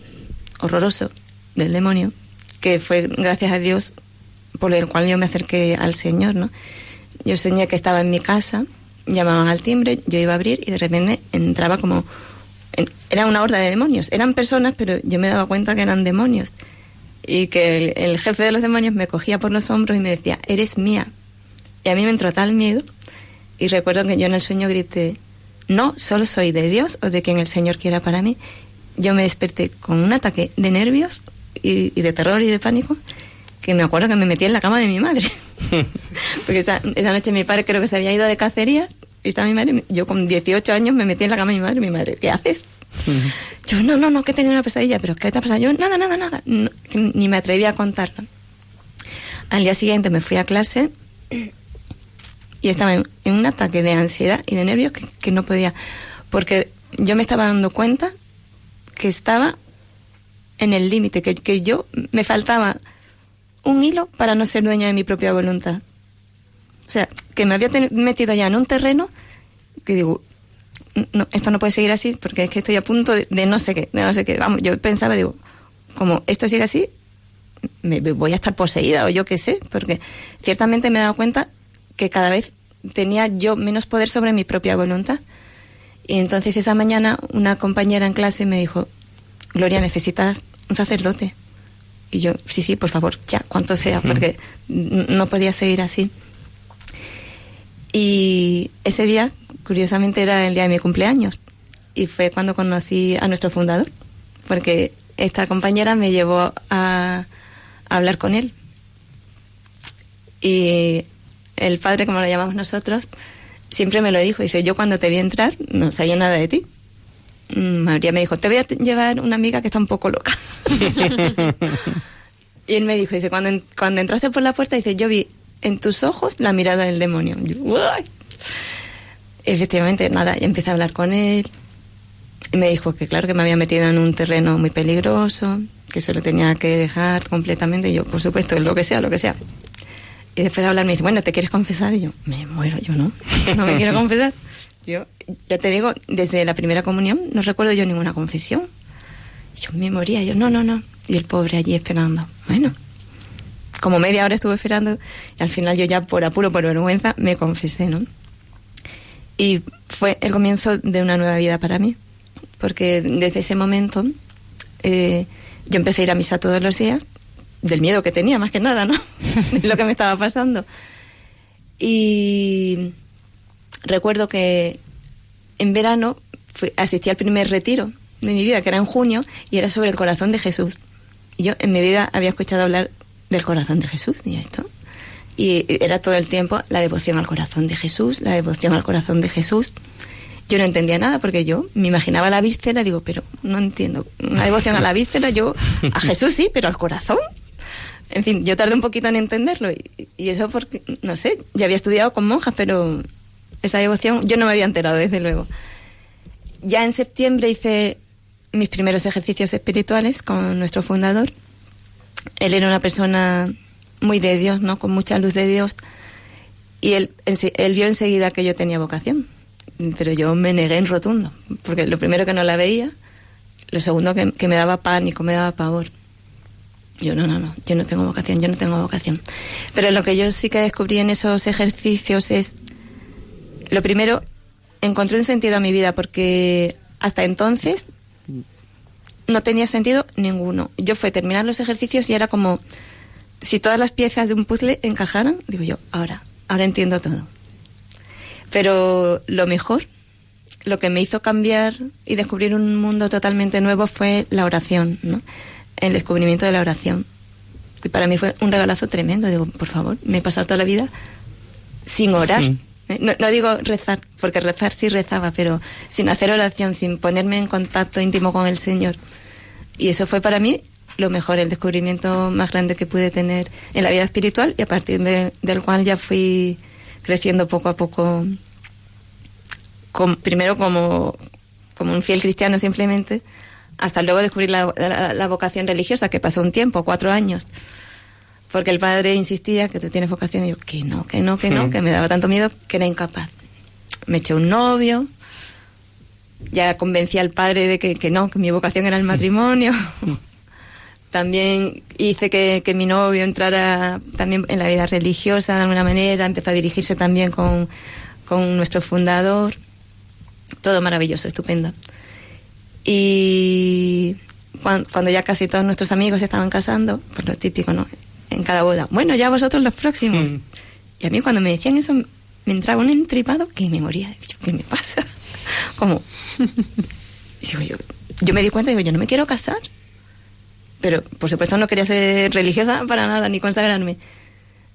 horroroso del demonio, que fue gracias a Dios por el cual yo me acerqué al Señor, ¿no? Yo soñé que estaba en mi casa, llamaban al timbre, yo iba a abrir y de repente entraba como... Era una horda de demonios, eran personas, pero yo me daba cuenta que eran demonios. Y que el, jefe de los demonios me cogía por los hombros y me decía, eres mía. Y a mí me entró tal miedo y recuerdo que yo en el sueño grité, no, solo soy de Dios o de quien el Señor quiera para mí. Yo me desperté con un ataque de nervios y, de terror y de pánico que me acuerdo que me metí en la cama de mi madre. Porque esa, noche mi padre creo que se había ido de cacería y estaba mi madre. Yo con 18 años me metí en la cama de mi madre. Mi madre, ¿qué haces? Yo, no, no, no, que tenía una pesadilla, pero ¿qué te ha pasado? Yo, nada, nada, nada. ni me atreví a contarlo. Al día siguiente me fui a clase y estaba en, un ataque de ansiedad y de nervios que, no podía, porque yo me estaba dando cuenta que estaba en el límite, que, que yo me faltaba un hilo para no ser dueña de mi propia voluntad. O sea, que me había metido ya en un terreno que digo, no, esto no puede seguir así porque es que estoy a punto de, no sé qué, de no sé qué. Vamos, yo pensaba, digo, como esto sigue así, me, voy a estar poseída o yo qué sé, porque ciertamente me he dado cuenta que cada vez tenía yo menos poder sobre mi propia voluntad. Y entonces esa mañana una compañera en clase me dijo, Gloria, necesitas un sacerdote. Y yo, sí, sí, por favor, ya, cuanto sea, porque no podía seguir así. Y ese día, curiosamente, era el día de mi cumpleaños. Y fue cuando conocí a nuestro fundador, porque esta compañera me llevó a, a hablar con él. Y el padre, como lo llamamos nosotros, siempre me lo dijo. Dice, yo cuando te vi entrar no sabía nada de ti. Mm, María me dijo, te voy a llevar una amiga que está un poco loca. y él me dijo, dice, cuando, cuando entraste por la puerta, dice, yo vi en tus ojos la mirada del demonio. Efectivamente, nada, empecé a hablar con él. Y me dijo que claro que me había metido en un terreno muy peligroso, que se lo tenía que dejar completamente. Y yo, por supuesto, lo que sea, lo que sea. Y después de hablar me dice, bueno, ¿te quieres confesar? Y yo, me muero, yo no, no me quiero confesar. Yo, ya te digo, desde la primera comunión no recuerdo yo ninguna confesión. Yo me moría, yo, no, no, no. Y el pobre allí esperando. Bueno, como media hora estuve esperando y al final yo ya por apuro, por vergüenza, me confesé, ¿no? Y fue el comienzo de una nueva vida para mí, porque desde ese momento eh, yo empecé a ir a misa todos los días del miedo que tenía, más que nada, ¿no? de lo que me estaba pasando. Y recuerdo que en verano asistí al primer retiro de mi vida, que era en junio, y era sobre el corazón de Jesús. Y yo en mi vida había escuchado hablar del corazón de Jesús, y esto. Y era todo el tiempo la devoción al corazón de Jesús, la devoción al corazón de Jesús. Yo no entendía nada porque yo me imaginaba la víscera, digo, pero no entiendo. Una devoción a la víscera, yo a Jesús sí, pero al corazón. En fin, yo tardé un poquito en entenderlo y, eso porque, no sé, ya había estudiado con monjas, pero esa devoción yo no me había enterado, desde luego. Ya en septiembre hice mis primeros ejercicios espirituales con nuestro fundador. Él era una persona muy de Dios, ¿no? Con mucha luz de Dios. Y él, él vio enseguida que yo tenía vocación. Pero yo me negué en rotundo, porque lo primero que no la veía, lo segundo que, que me daba pánico, me daba pavor. Yo no, no, no, yo no tengo vocación, yo no tengo vocación. Pero lo que yo sí que descubrí en esos ejercicios es, lo primero, encontré un sentido a mi vida porque hasta entonces no tenía sentido ninguno. Yo fue terminar los ejercicios y era como si todas las piezas de un puzzle encajaran, digo yo, ahora, ahora entiendo todo. Pero lo mejor, lo que me hizo cambiar y descubrir un mundo totalmente nuevo fue la oración, ¿no? El descubrimiento de la oración. Y para mí fue un regalazo tremendo. Digo, por favor, me he pasado toda la vida sin orar. Eh, no, no, digo rezar, porque rezar sí rezaba, pero sin hacer oración, sin ponerme en contacto íntimo con el Señor. Y eso fue para mí lo mejor, el descubrimiento más grande que pude tener en la vida espiritual y a partir del cual ya fui creciendo poco a poco, primero como, como un fiel cristiano simplemente, hasta luego descubrir la, la, vocación religiosa, que pasó un tiempo, cuatro años, porque el padre insistía que tú tienes vocación y yo, que no, que no, que no, que me daba tanto miedo que era incapaz. Me eché un novio, ya convencí al padre de que, que no, que mi vocación era el matrimonio. También hice que, que, mi novio entrara también en la vida religiosa de alguna manera, empezó a dirigirse también con, con nuestro fundador. Todo maravilloso, estupendo. Y cuando, ya casi todos nuestros amigos se estaban casando, pues lo típico, ¿no? En cada boda. Bueno, ya vosotros los próximos. Mm. Y a mí cuando me decían eso, me entraba un entripado que me moría. ¿Qué me pasa? Como... yo, yo me di cuenta, digo, yo no me quiero casar. Pero, por supuesto, no quería ser religiosa para nada, ni consagrarme.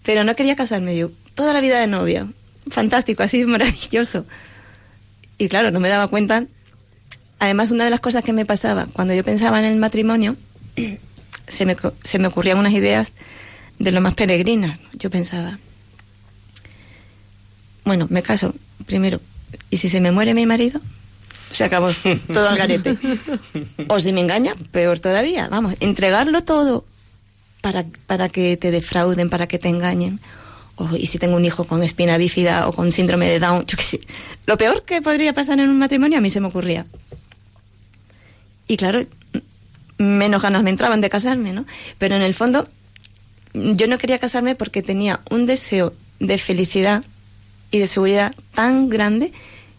Pero no quería casarme, yo. Toda la vida de novia. Fantástico, así maravilloso. Y claro, no me daba cuenta Además, una de las cosas que me pasaba cuando yo pensaba en el matrimonio, se me, se me ocurrían unas ideas de lo más peregrinas. Yo pensaba, bueno, me caso primero, ¿y si se me muere mi marido? Se acabó todo al garete. O si me engaña, peor todavía. Vamos, entregarlo todo para, para que te defrauden, para que te engañen. O, y si tengo un hijo con espina bífida o con síndrome de Down, yo qué sé. Lo peor que podría pasar en un matrimonio a mí se me ocurría. Y claro, menos ganas me entraban de casarme, ¿no? Pero en el fondo, yo no quería casarme porque tenía un deseo de felicidad y de seguridad tan grande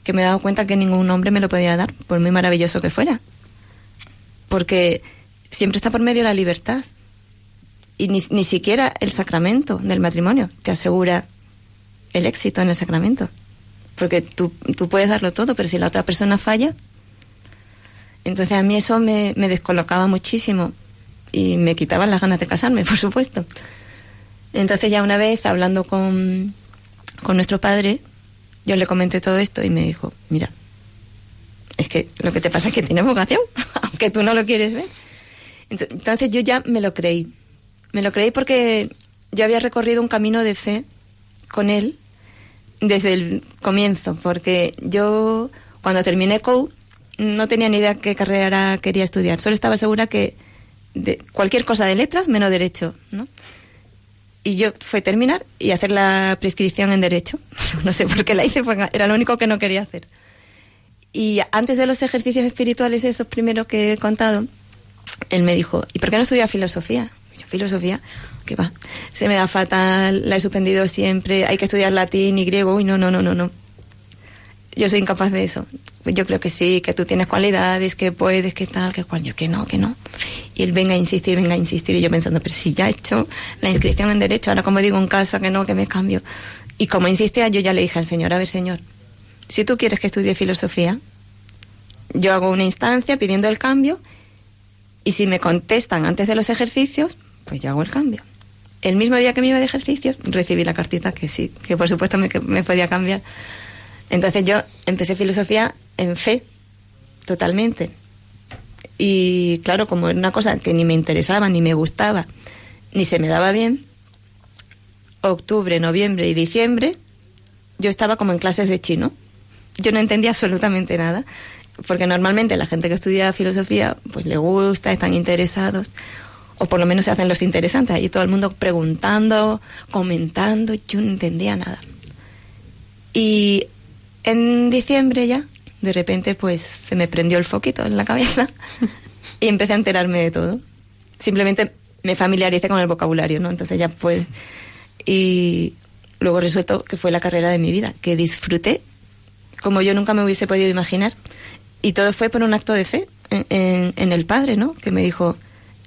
que me he dado cuenta que ningún hombre me lo podía dar, por muy maravilloso que fuera. Porque siempre está por medio la libertad. Y ni, ni siquiera el sacramento del matrimonio te asegura el éxito en el sacramento. Porque tú, tú puedes darlo todo, pero si la otra persona falla, entonces a mí eso me, descolocaba muchísimo y me quitaban las ganas de casarme, por supuesto. Entonces ya una vez hablando con, con nuestro padre, yo le comenté todo esto y me dijo, mira, es que lo que te pasa es que tienes vocación, aunque tú no lo quieres ver. Entonces yo ya me lo creí. Me lo creí porque yo había recorrido un camino de fe con él desde el comienzo, porque yo cuando terminé COU no tenía ni idea qué carrera quería estudiar. Solo estaba segura que de cualquier cosa de letras menos derecho, ¿no? Y yo fue terminar y hacer la prescripción en derecho. no sé por qué la hice, porque era lo único que no quería hacer. Y antes de los ejercicios espirituales, esos primeros que he contado, él me dijo, ¿y por qué no estudia filosofía? yo, filosofía, ¿qué va? Se me da fatal, la he suspendido siempre, hay que estudiar latín y griego, uy, no, no, no, no, no yo soy incapaz de eso. Yo creo que sí, que tú tienes cualidades, que puedes, que tal, que cual. Yo que no, que no. Y él venga a insistir, venga a insistir. Y yo pensando, pero si ya he hecho la inscripción en Derecho, ahora como digo en casa que no, que me cambio. Y como insistía, yo ya le dije al Señor, a ver, Señor, si tú quieres que estudie filosofía, yo hago una instancia pidiendo el cambio y si me contestan antes de los ejercicios, pues yo hago el cambio. El mismo día que me iba de ejercicios, recibí la cartita que sí, que por supuesto me, me podía cambiar entonces yo empecé filosofía en fe, totalmente. Y claro, como era una cosa que ni me interesaba, ni me gustaba, ni se me daba bien, octubre, noviembre y diciembre, yo estaba como en clases de chino. Yo no entendía absolutamente nada, porque normalmente la gente que estudia filosofía, pues le gusta, están interesados, o por lo menos se hacen los interesantes, ahí todo el mundo preguntando, comentando, yo no entendía nada. Y en diciembre ya, de repente pues se me prendió el foquito en la cabeza y empecé a enterarme de todo. Simplemente me familiaricé con el vocabulario, ¿no? Entonces ya pues... Y luego resultó que fue la carrera de mi vida, que disfruté como yo nunca me hubiese podido imaginar. Y todo fue por un acto de fe en, el Padre, ¿no? Que me dijo,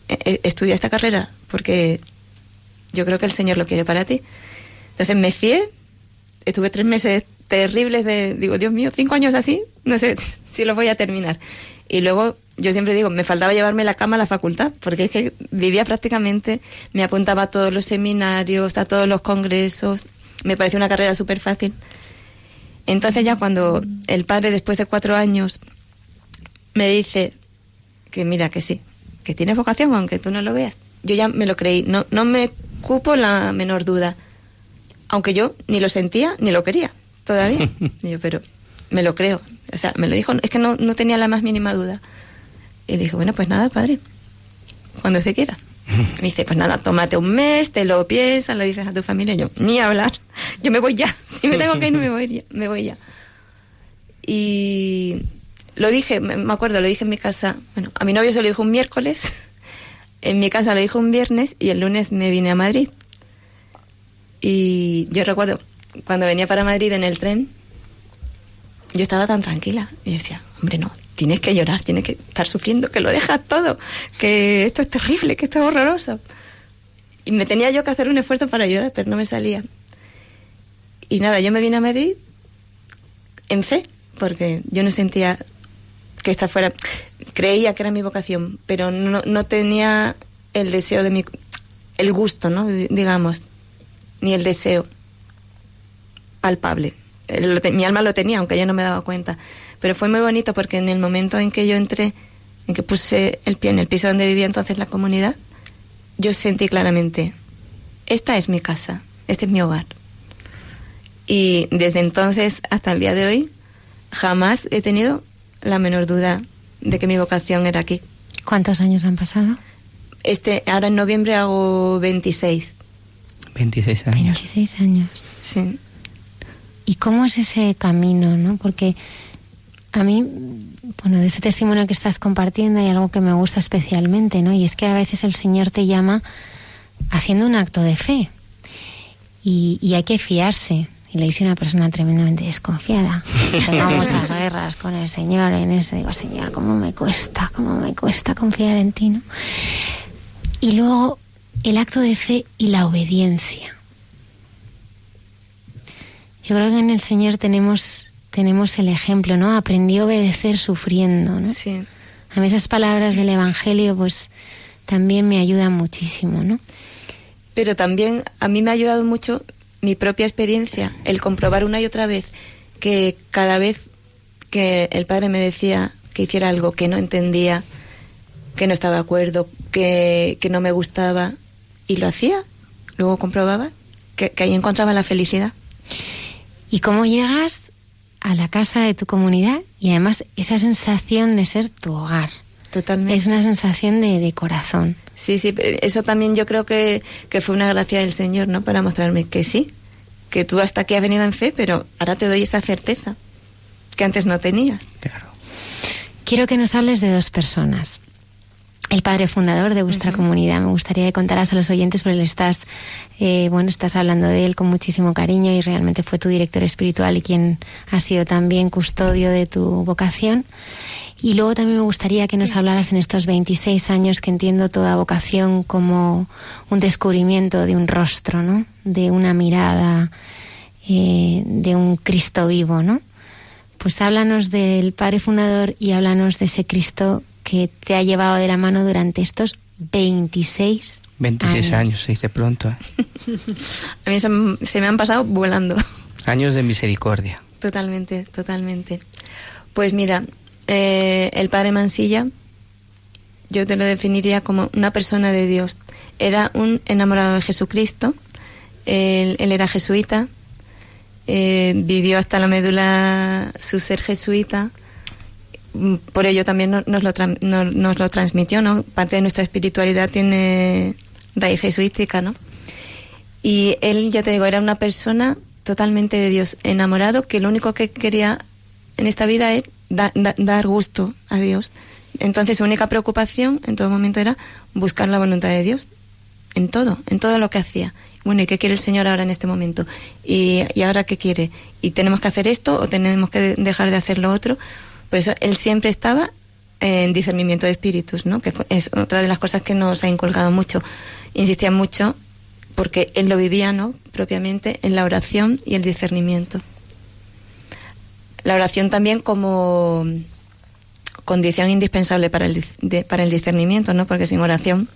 e, e, estudia esta carrera porque yo creo que el Señor lo quiere para ti. Entonces me fié, estuve tres meses terribles de, digo, Dios mío, cinco años así, no sé si lo voy a terminar. Y luego yo siempre digo, me faltaba llevarme la cama a la facultad, porque es que vivía prácticamente, me apuntaba a todos los seminarios, a todos los congresos, me pareció una carrera súper fácil. Entonces ya cuando el padre, después de cuatro años, me dice que mira, que sí, que tienes vocación, aunque tú no lo veas, yo ya me lo creí, no, no me cupo la menor duda, aunque yo ni lo sentía ni lo quería todavía. yo, pero me lo creo, o sea, me lo dijo, es que no, no tenía la más mínima duda. Y le dije, bueno, pues nada, padre, cuando se quiera. Me dice, pues nada, tómate un mes, te lo piensas, lo dices a tu familia. Yo, ni hablar, yo me voy ya. Si me tengo que ir, me voy ya. Me voy ya. Y lo dije, me acuerdo, lo dije en mi casa. Bueno, a mi novio se lo dijo un miércoles, en mi casa lo dijo un viernes y el lunes me vine a Madrid. Y yo recuerdo, cuando venía para Madrid en el tren, yo estaba tan tranquila. Y decía, hombre, no, tienes que llorar, tienes que estar sufriendo, que lo dejas todo, que esto es terrible, que esto es horroroso. Y me tenía yo que hacer un esfuerzo para llorar, pero no me salía. Y nada, yo me vine a Madrid en fe, porque yo no sentía que esta fuera, creía que era mi vocación, pero no, no tenía el deseo de mi, el gusto, ¿no? Digamos, ni el deseo palpable. mi alma lo tenía, aunque yo no me daba cuenta. Pero fue muy bonito porque en el momento en que yo entré, en que puse el pie en el piso donde vivía entonces la comunidad, yo sentí claramente, esta es mi casa, este es mi hogar. Y desde entonces hasta el día de hoy, jamás he tenido la menor duda de que mi vocación era aquí. ¿Cuántos años han pasado? Este, ahora en noviembre hago 26. 26 años. 26 años. Sí. ¿Y cómo es ese camino, no? Porque a mí, bueno, de ese testimonio que estás compartiendo hay algo que me gusta especialmente, ¿no? Y es que a veces el Señor te llama haciendo un acto de fe. Y, hay que fiarse. Y le dice una persona tremendamente desconfiada. Tengo muchas guerras con el Señor en ese. Digo, Señor, ¿cómo me cuesta? ¿Cómo me cuesta confiar en ti, no? Y luego el acto de fe y la obediencia. Yo creo que en el Señor tenemos tenemos el ejemplo, ¿no? Aprendí a obedecer sufriendo, ¿no? Sí. A mí esas palabras del Evangelio, pues también me ayudan muchísimo, ¿no? Pero también a mí me ha ayudado mucho mi propia experiencia, el comprobar una y otra vez que cada vez que el padre me decía que hiciera algo que no entendía, que no estaba de acuerdo, que, que no me gustaba, y lo hacía, luego comprobaba que, que ahí encontraba la felicidad. ¿Y cómo llegas a la casa de tu comunidad y además esa sensación de ser tu hogar. Totalmente. Es una sensación de, corazón. Sí, sí, eso también yo creo que, que, fue una gracia del Señor, ¿no? Para mostrarme que sí, que tú hasta aquí has venido en fe, pero ahora te doy esa certeza que antes no tenías. Claro. Quiero que nos hables de dos personas el padre fundador de vuestra comunidad. Me gustaría que contaras a los oyentes, porque le estás, eh, bueno, estás hablando de él con muchísimo cariño y realmente fue tu director espiritual y quien ha sido también custodio de tu vocación. Y luego también me gustaría que nos hablaras en estos 26 años que entiendo toda vocación como un descubrimiento de un rostro, ¿no? De una mirada, eh, de un Cristo vivo, ¿no? Pues háblanos del Padre Fundador y háblanos de ese Cristo que te ha llevado de la mano durante estos 26 26 años, se dice pronto. ¿eh? A mí se, me han pasado volando. Años de misericordia. Totalmente, totalmente. Pues mira, eh, el padre Mansilla, yo te lo definiría como una persona de Dios. Era un enamorado de Jesucristo, él, era jesuita, eh, vivió hasta la médula su ser jesuita, por ello también nos lo, nos lo transmitió, ¿no? Parte de nuestra espiritualidad tiene raíz jesuística, ¿no? Y él, ya te digo, era una persona totalmente de Dios, enamorado, que lo único que quería en esta vida es dar gusto a Dios. Entonces su única preocupación en todo momento era buscar la voluntad de Dios, en todo, en todo lo que hacía. Bueno, ¿y qué quiere el Señor ahora en este momento? ¿Y, y ahora qué quiere? ¿Y tenemos que hacer esto o tenemos que dejar de hacer lo otro? Por eso él siempre estaba en discernimiento de espíritus, ¿no? Que es otra de las cosas que nos ha inculcado mucho. Insistía mucho porque él lo vivía, ¿no? Propiamente en la oración y el discernimiento. La oración también como condición indispensable para el, para el discernimiento, ¿no? Porque sin oración,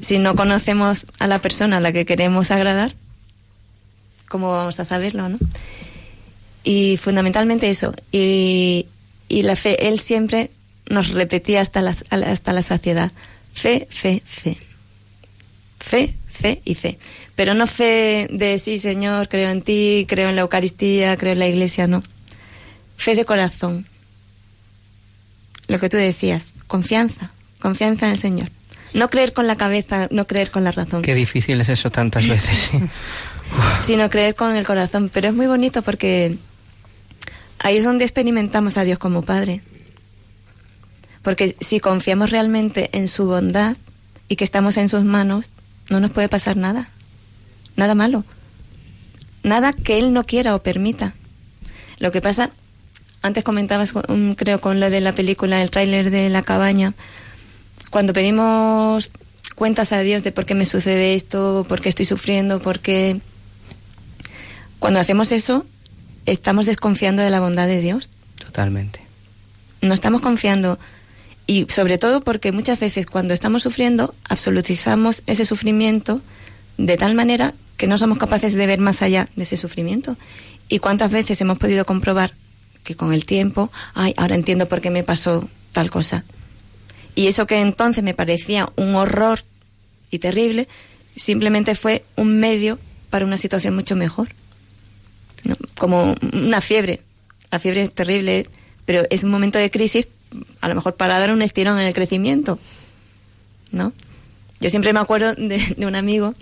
si no conocemos a la persona a la que queremos agradar, ¿cómo vamos a saberlo, no? Y fundamentalmente eso. Y, y la fe, él siempre nos repetía hasta la, hasta la saciedad. Fe, fe, fe. Fe, fe y fe. Pero no fe de sí, Señor, creo en ti, creo en la Eucaristía, creo en la Iglesia, no. Fe de corazón. Lo que tú decías, confianza, confianza en el Señor. No creer con la cabeza, no creer con la razón. Qué difícil es eso tantas veces. Sino creer con el corazón. Pero es muy bonito porque ahí es donde experimentamos a Dios como Padre. Porque si confiamos realmente en su bondad y que estamos en sus manos, no nos puede pasar nada. Nada malo. Nada que Él no quiera o permita. Lo que pasa, antes comentabas, creo, con lo de la película, el tráiler de la cabaña, cuando pedimos cuentas a Dios de por qué me sucede esto, por qué estoy sufriendo, por qué... Cuando hacemos eso, estamos desconfiando de la bondad de Dios. Totalmente. No estamos confiando y sobre todo porque muchas veces cuando estamos sufriendo absolutizamos ese sufrimiento de tal manera que no somos capaces de ver más allá de ese sufrimiento. Y cuántas veces hemos podido comprobar que con el tiempo, ay, ahora entiendo por qué me pasó tal cosa. Y eso que entonces me parecía un horror y terrible, simplemente fue un medio para una situación mucho mejor. Como una fiebre. La fiebre es terrible, pero es un momento de crisis a lo mejor para dar un estirón en el crecimiento, ¿no? Yo siempre me acuerdo de, un amigo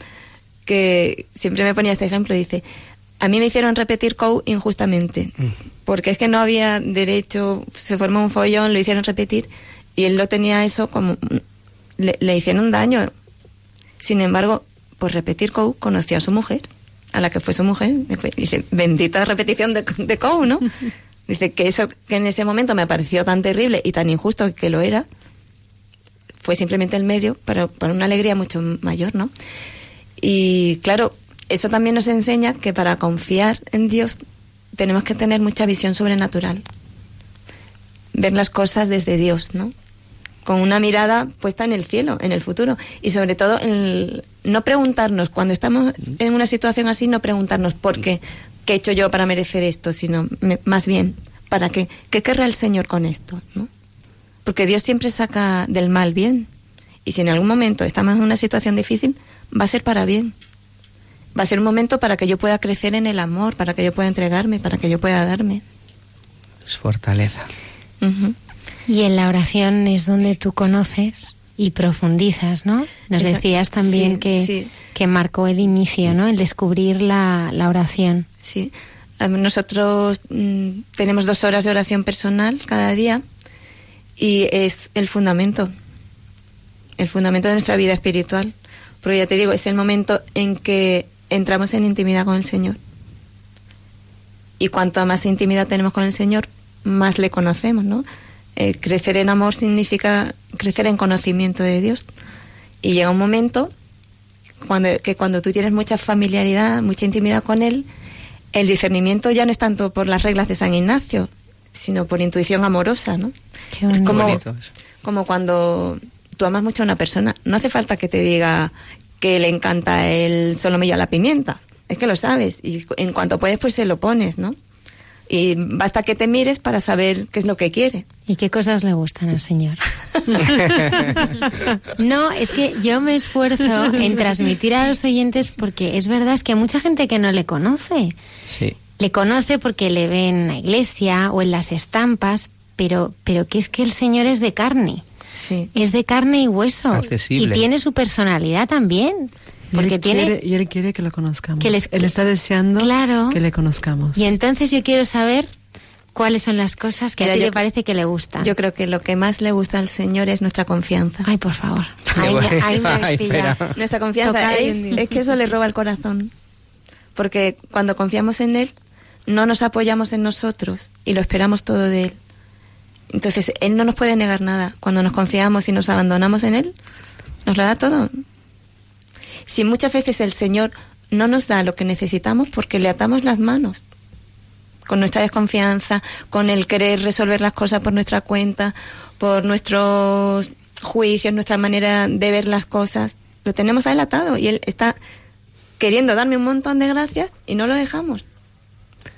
que siempre me ponía este ejemplo, dice, a mí me hicieron repetir COU injustamente, mm. porque es que no había derecho, se formó un follón, lo hicieron repetir, y él lo tenía eso como, le, hicieron daño. Sin embargo, por repetir COU conoció a su mujer, a la que fue su mujer, y dice, bendita repetición de, de COU, ¿no? Dice que eso que en ese momento me pareció tan terrible y tan injusto que lo era, fue simplemente el medio para, para una alegría mucho mayor, ¿no? Y claro, eso también nos enseña que para confiar en Dios tenemos que tener mucha visión sobrenatural. Ver las cosas desde Dios, ¿no? Con una mirada puesta en el cielo, en el futuro. Y sobre todo, no preguntarnos, cuando estamos en una situación así, no preguntarnos por qué, qué he hecho yo para merecer esto, sino más bien, ¿para qué? ¿Qué querrá el Señor con esto? ¿no? Porque Dios siempre saca del mal bien. Y si en algún momento estamos en una situación difícil, va a ser para bien. Va a ser un momento para que yo pueda crecer en el amor, para que yo pueda entregarme, para que yo pueda darme. Es fortaleza. Y en la oración es donde tú conoces y profundizas, ¿no? Nos decías también que, que marcó el inicio, ¿no? El descubrir la, la oración. Sí. Nosotros mm, tenemos dos horas de oración personal cada día y es el fundamento, el fundamento de nuestra vida espiritual. Porque ya te digo, es el momento en que entramos en intimidad con el Señor. Y cuanto más intimidad tenemos con el Señor, más le conocemos, ¿no? Eh, crecer en amor significa crecer en conocimiento de Dios. Y llega un momento cuando, que cuando tú tienes mucha familiaridad, mucha intimidad con Él, el discernimiento ya no es tanto por las reglas de San Ignacio, sino por intuición amorosa, ¿no? es como, como cuando tú amas mucho a una persona, no hace falta que te diga que le encanta el solomillo a la pimienta, es que lo sabes y en cuanto puedes pues se lo pones, ¿no? y basta que te mires para saber qué es lo que quiere. ¿Y qué cosas le gustan al Señor? no, es que yo me esfuerzo en transmitir a los oyentes porque es verdad es que hay mucha gente que no le conoce. Sí. Le conoce porque le ve en la iglesia o en las estampas, pero, pero que es que el Señor es de carne. Sí. Es de carne y hueso. Accesible. Y tiene su personalidad también. Porque y tiene... Quiere, y él quiere que lo conozcamos. él está deseando que le conozcamos. Y entonces yo quiero saber cuáles son las cosas que a ti le parece que le gustan. Yo creo que lo que más le gusta al Señor es nuestra confianza. Ay, por favor. nuestra confianza es, que eso le roba el corazón. Porque cuando confiamos en Él, no nos apoyamos en nosotros y lo esperamos todo de Él. Entonces, Él no nos puede negar nada. Cuando nos confiamos y nos abandonamos en Él, nos lo da todo. Si muchas veces el Señor no nos da lo que necesitamos porque le atamos las manos, con nuestra desconfianza, con el querer resolver las cosas por nuestra cuenta, por nuestros juicios, nuestra manera de ver las cosas, lo tenemos a Él atado y Él está queriendo darme un montón de gracias y no lo dejamos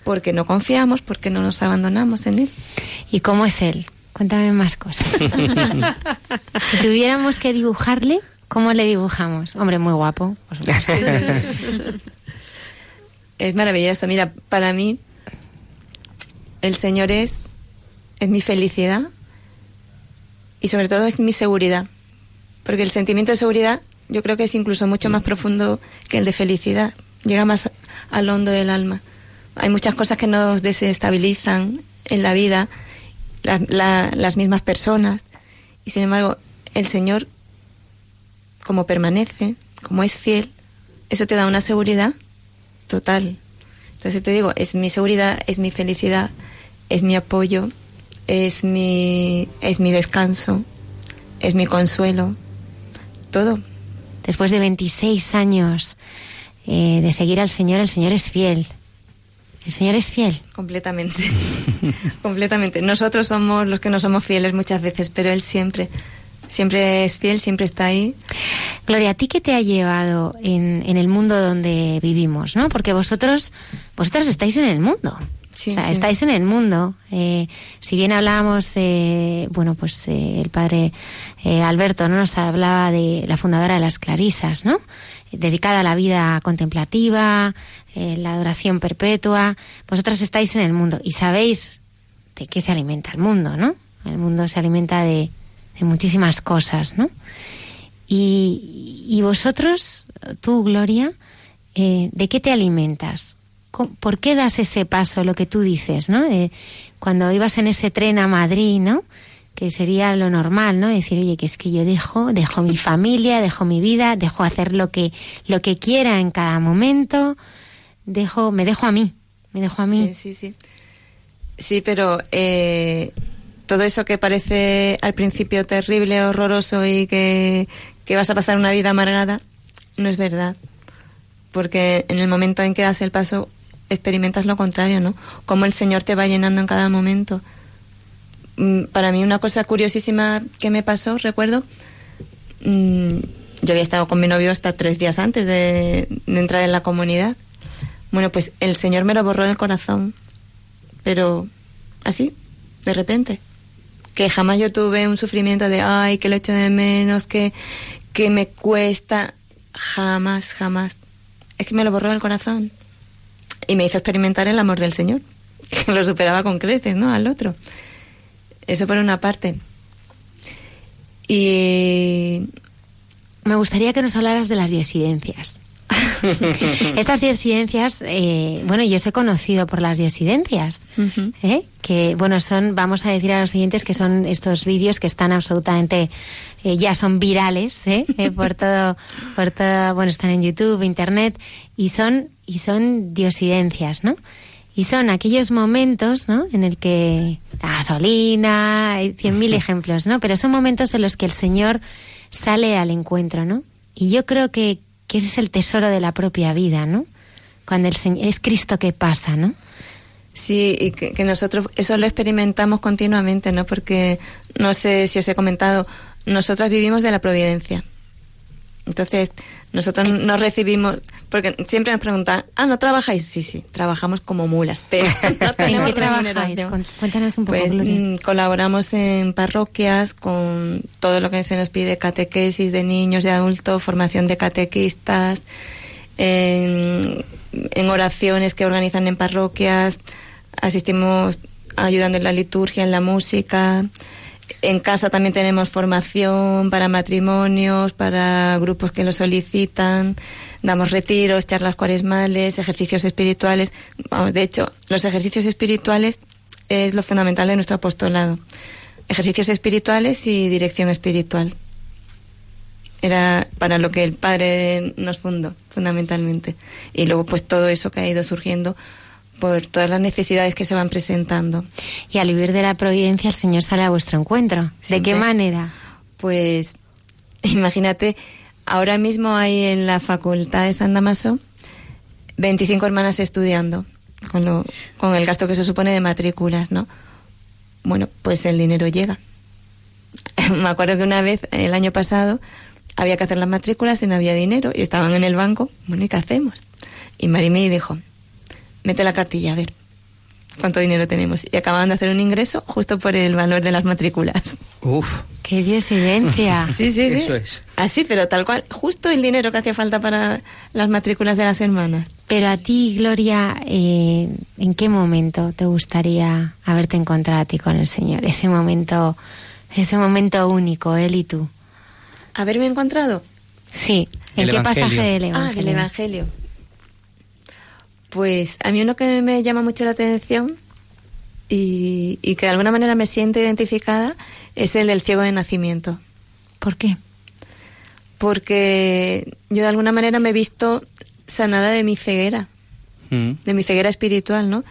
porque no confiamos, porque no nos abandonamos en Él. ¿Y cómo es Él? Cuéntame más cosas. si tuviéramos que dibujarle, ¿cómo le dibujamos? Hombre, muy guapo. es maravilloso. Mira, para mí, el Señor es, es mi felicidad y sobre todo es mi seguridad. Porque el sentimiento de seguridad yo creo que es incluso mucho más profundo que el de felicidad. Llega más al hondo del alma. Hay muchas cosas que nos desestabilizan en la vida, las mismas personas. Y sin embargo, el Señor, como permanece, como es fiel, eso te da una seguridad total. Entonces te digo, es mi seguridad, es mi felicidad, es mi apoyo, es mi, es mi descanso, es mi consuelo, todo. Después de 26 años eh, de seguir al Señor, el Señor es fiel. ¿El Señor es fiel? Completamente. Completamente. Nosotros somos los que no somos fieles muchas veces, pero Él siempre, siempre es fiel, siempre está ahí. Gloria, ¿a ti qué te ha llevado en, en el mundo donde vivimos? ¿no? Porque vosotros, vosotros estáis en el mundo. Sí, o sea, estáis en el mundo. Eh, si bien hablábamos, eh, bueno, pues eh, el padre eh, Alberto no nos hablaba de la fundadora de las Clarisas, ¿no? Dedicada a la vida contemplativa, eh, la adoración perpetua. Vosotras estáis en el mundo y sabéis de qué se alimenta el mundo, ¿no? El mundo se alimenta de, muchísimas cosas, ¿no? Y, vosotros, tú, Gloria, eh, ¿de qué te alimentas? ¿Por qué das ese paso, lo que tú dices, ¿no? cuando ibas en ese tren a Madrid, ¿no? Que sería lo normal, ¿no? Decir, oye, que es que yo dejo, dejo mi familia, dejo mi vida, dejo hacer lo que, lo que quiera en cada momento, dejo, me dejo a mí, me dejo a mí. Sí, sí, sí. Sí, pero eh, todo eso que parece al principio terrible, horroroso y que, que vas a pasar una vida amargada, no es verdad. Porque en el momento en que das el paso, experimentas lo contrario, ¿no? Como el Señor te va llenando en cada momento. Mm, para mí una cosa curiosísima que me pasó, recuerdo, mm, yo había estado con mi novio hasta tres días antes de entrar en la comunidad bueno, pues el Señor me lo borró del corazón, pero así, de repente. Que jamás yo tuve un sufrimiento de, ay, que lo echo de menos, que, que me cuesta. Jamás, jamás. Es que me lo borró del corazón. Y me hizo experimentar el amor del Señor, que lo superaba con creces, ¿no? Al otro. Eso por una parte. Y. Me gustaría que nos hablaras de las disidencias. Estas disidencias, eh, bueno, yo os he conocido por las disidencias, ¿eh? que, bueno, son, vamos a decir a los siguientes que son estos vídeos que están absolutamente, eh, ya son virales, por todo, por todo, bueno, están en YouTube, Internet, y son, y son disidencias, ¿no? Y son aquellos momentos, ¿no? En el que la gasolina, hay cien mil ejemplos, ¿no? Pero son momentos en los que el Señor sale al encuentro, ¿no? Y yo creo que, que ese es el tesoro de la propia vida, ¿no? Cuando el Señor, es Cristo que pasa, ¿no? Sí, y que, nosotros eso lo experimentamos continuamente, ¿no? Porque, no sé si os he comentado, nosotras vivimos de la providencia. Entonces, nosotros no recibimos, porque siempre nos preguntan, ah, ¿no trabajáis? Sí, sí, trabajamos como mulas, pero no tenemos ¿En qué trabajáis? Cuéntanos un poco, pues, mm, colaboramos en parroquias con todo lo que se nos pide, catequesis de niños, de adultos, formación de catequistas, en, en oraciones que organizan en parroquias, asistimos ayudando en la liturgia, en la música, en casa también tenemos formación para matrimonios, para grupos que lo solicitan, damos retiros, charlas cuaresmales, ejercicios espirituales. de hecho, los ejercicios espirituales es lo fundamental de nuestro apostolado. Ejercicios espirituales y dirección espiritual. Era para lo que el Padre nos fundó, fundamentalmente. Y luego, pues todo eso que ha ido surgiendo por todas las necesidades que se van presentando. Y al vivir de la providencia, el Señor sale a vuestro encuentro. ¿De qué manera? Pues imagínate, ahora mismo hay en la Facultad de San Damaso 25 hermanas estudiando, con, lo, con el gasto que se supone de matrículas, ¿no? Bueno, pues el dinero llega. Me acuerdo que una vez, el año pasado, había que hacer las matrículas y no había dinero y estaban en el banco. Bueno, ¿y qué hacemos? Y Marimí dijo, mete la cartilla, a ver cuánto dinero tenemos. Y acababan de hacer un ingreso justo por el valor de las matrículas. Uf. ¡Qué diosidencia! sí, sí, sí. Eso es. Así, pero tal cual, justo el dinero que hacía falta para las matrículas de las hermanas. Pero a ti, Gloria, eh, ¿en qué momento te gustaría haberte encontrado a ti con el Señor? Ese momento, ese momento único, Él y tú. ¿Haberme encontrado? Sí. ¿En qué pasaje del Evangelio? Ah, del Evangelio. Pues a mí uno que me llama mucho la atención y, que de alguna manera me siento identificada es el del ciego de nacimiento. ¿Por qué? Porque yo de alguna manera me he visto sanada de mi ceguera, mm. de mi ceguera espiritual, ¿no?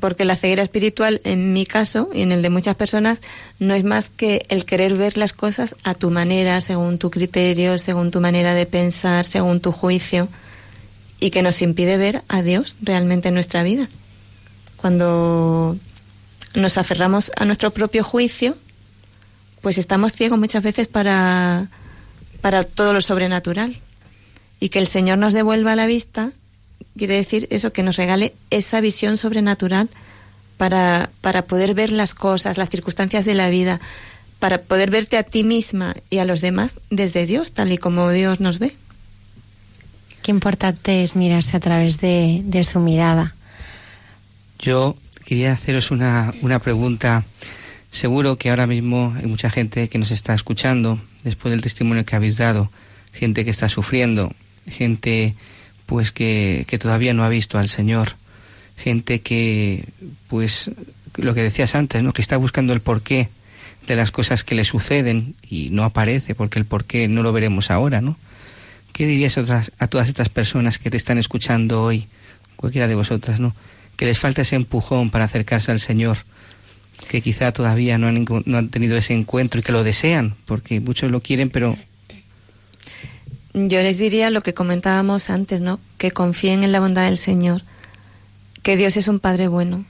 Porque la ceguera espiritual, en mi caso y en el de muchas personas, no es más que el querer ver las cosas a tu manera, según tu criterio, según tu manera de pensar, según tu juicio y que nos impide ver a Dios realmente en nuestra vida. Cuando nos aferramos a nuestro propio juicio, pues estamos ciegos muchas veces para, para todo lo sobrenatural. Y que el Señor nos devuelva la vista quiere decir eso, que nos regale esa visión sobrenatural para, para poder ver las cosas, las circunstancias de la vida, para poder verte a ti misma y a los demás desde Dios, tal y como Dios nos ve. Qué importante es mirarse a través de, su mirada. Yo quería haceros una, una pregunta. Seguro que ahora mismo hay mucha gente que nos está escuchando después del testimonio que habéis dado, gente que está sufriendo, gente pues que, que todavía no ha visto al Señor, gente que pues lo que decías antes, ¿no? que está buscando el porqué de las cosas que le suceden y no aparece porque el porqué no lo veremos ahora, ¿no? ¿Qué dirías a, todas estas personas que te están escuchando hoy, cualquiera de vosotras, ¿no? Que les falta ese empujón para acercarse al Señor, que quizá todavía no han, no han tenido ese encuentro y que lo desean, porque muchos lo quieren, pero... Yo les diría lo que comentábamos antes, ¿no? Que confíen en la bondad del Señor, que Dios es un Padre bueno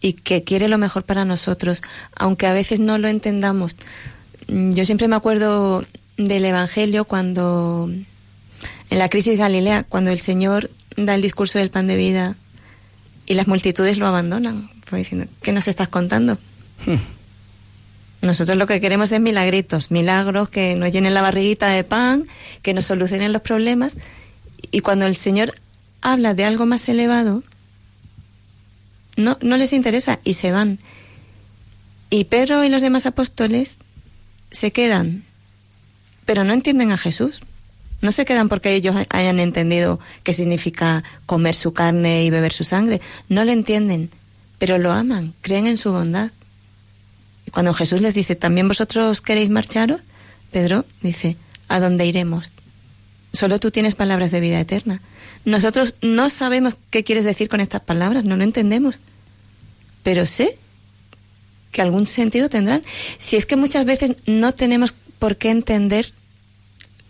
y que quiere lo mejor para nosotros, aunque a veces no lo entendamos. Yo siempre me acuerdo del Evangelio cuando en la crisis Galilea, cuando el Señor da el discurso del pan de vida y las multitudes lo abandonan, pues diciendo, ¿qué nos estás contando? Hmm. Nosotros lo que queremos es milagritos, milagros que nos llenen la barriguita de pan, que nos solucionen los problemas. Y cuando el Señor habla de algo más elevado, no, no les interesa y se van. Y Pedro y los demás apóstoles se quedan, pero no entienden a Jesús. No se quedan porque ellos hayan entendido qué significa comer su carne y beber su sangre. No lo entienden, pero lo aman, creen en su bondad. Y cuando Jesús les dice, ¿también vosotros queréis marcharos? Pedro dice, ¿a dónde iremos? Solo tú tienes palabras de vida eterna. Nosotros no sabemos qué quieres decir con estas palabras, no lo entendemos. Pero sé que algún sentido tendrán. Si es que muchas veces no tenemos por qué entender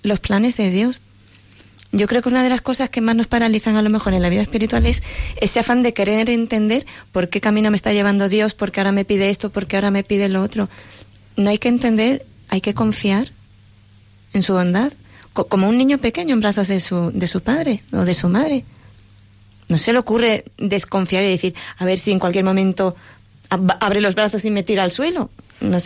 los planes de Dios. Yo creo que una de las cosas que más nos paralizan a lo mejor en la vida espiritual es ese afán de querer entender por qué camino me está llevando Dios, por qué ahora me pide esto, por qué ahora me pide lo otro. No hay que entender, hay que confiar en su bondad, como un niño pequeño en brazos de su, de su padre o de su madre. No se le ocurre desconfiar y decir, a ver si en cualquier momento abre los brazos y me tira al suelo. No.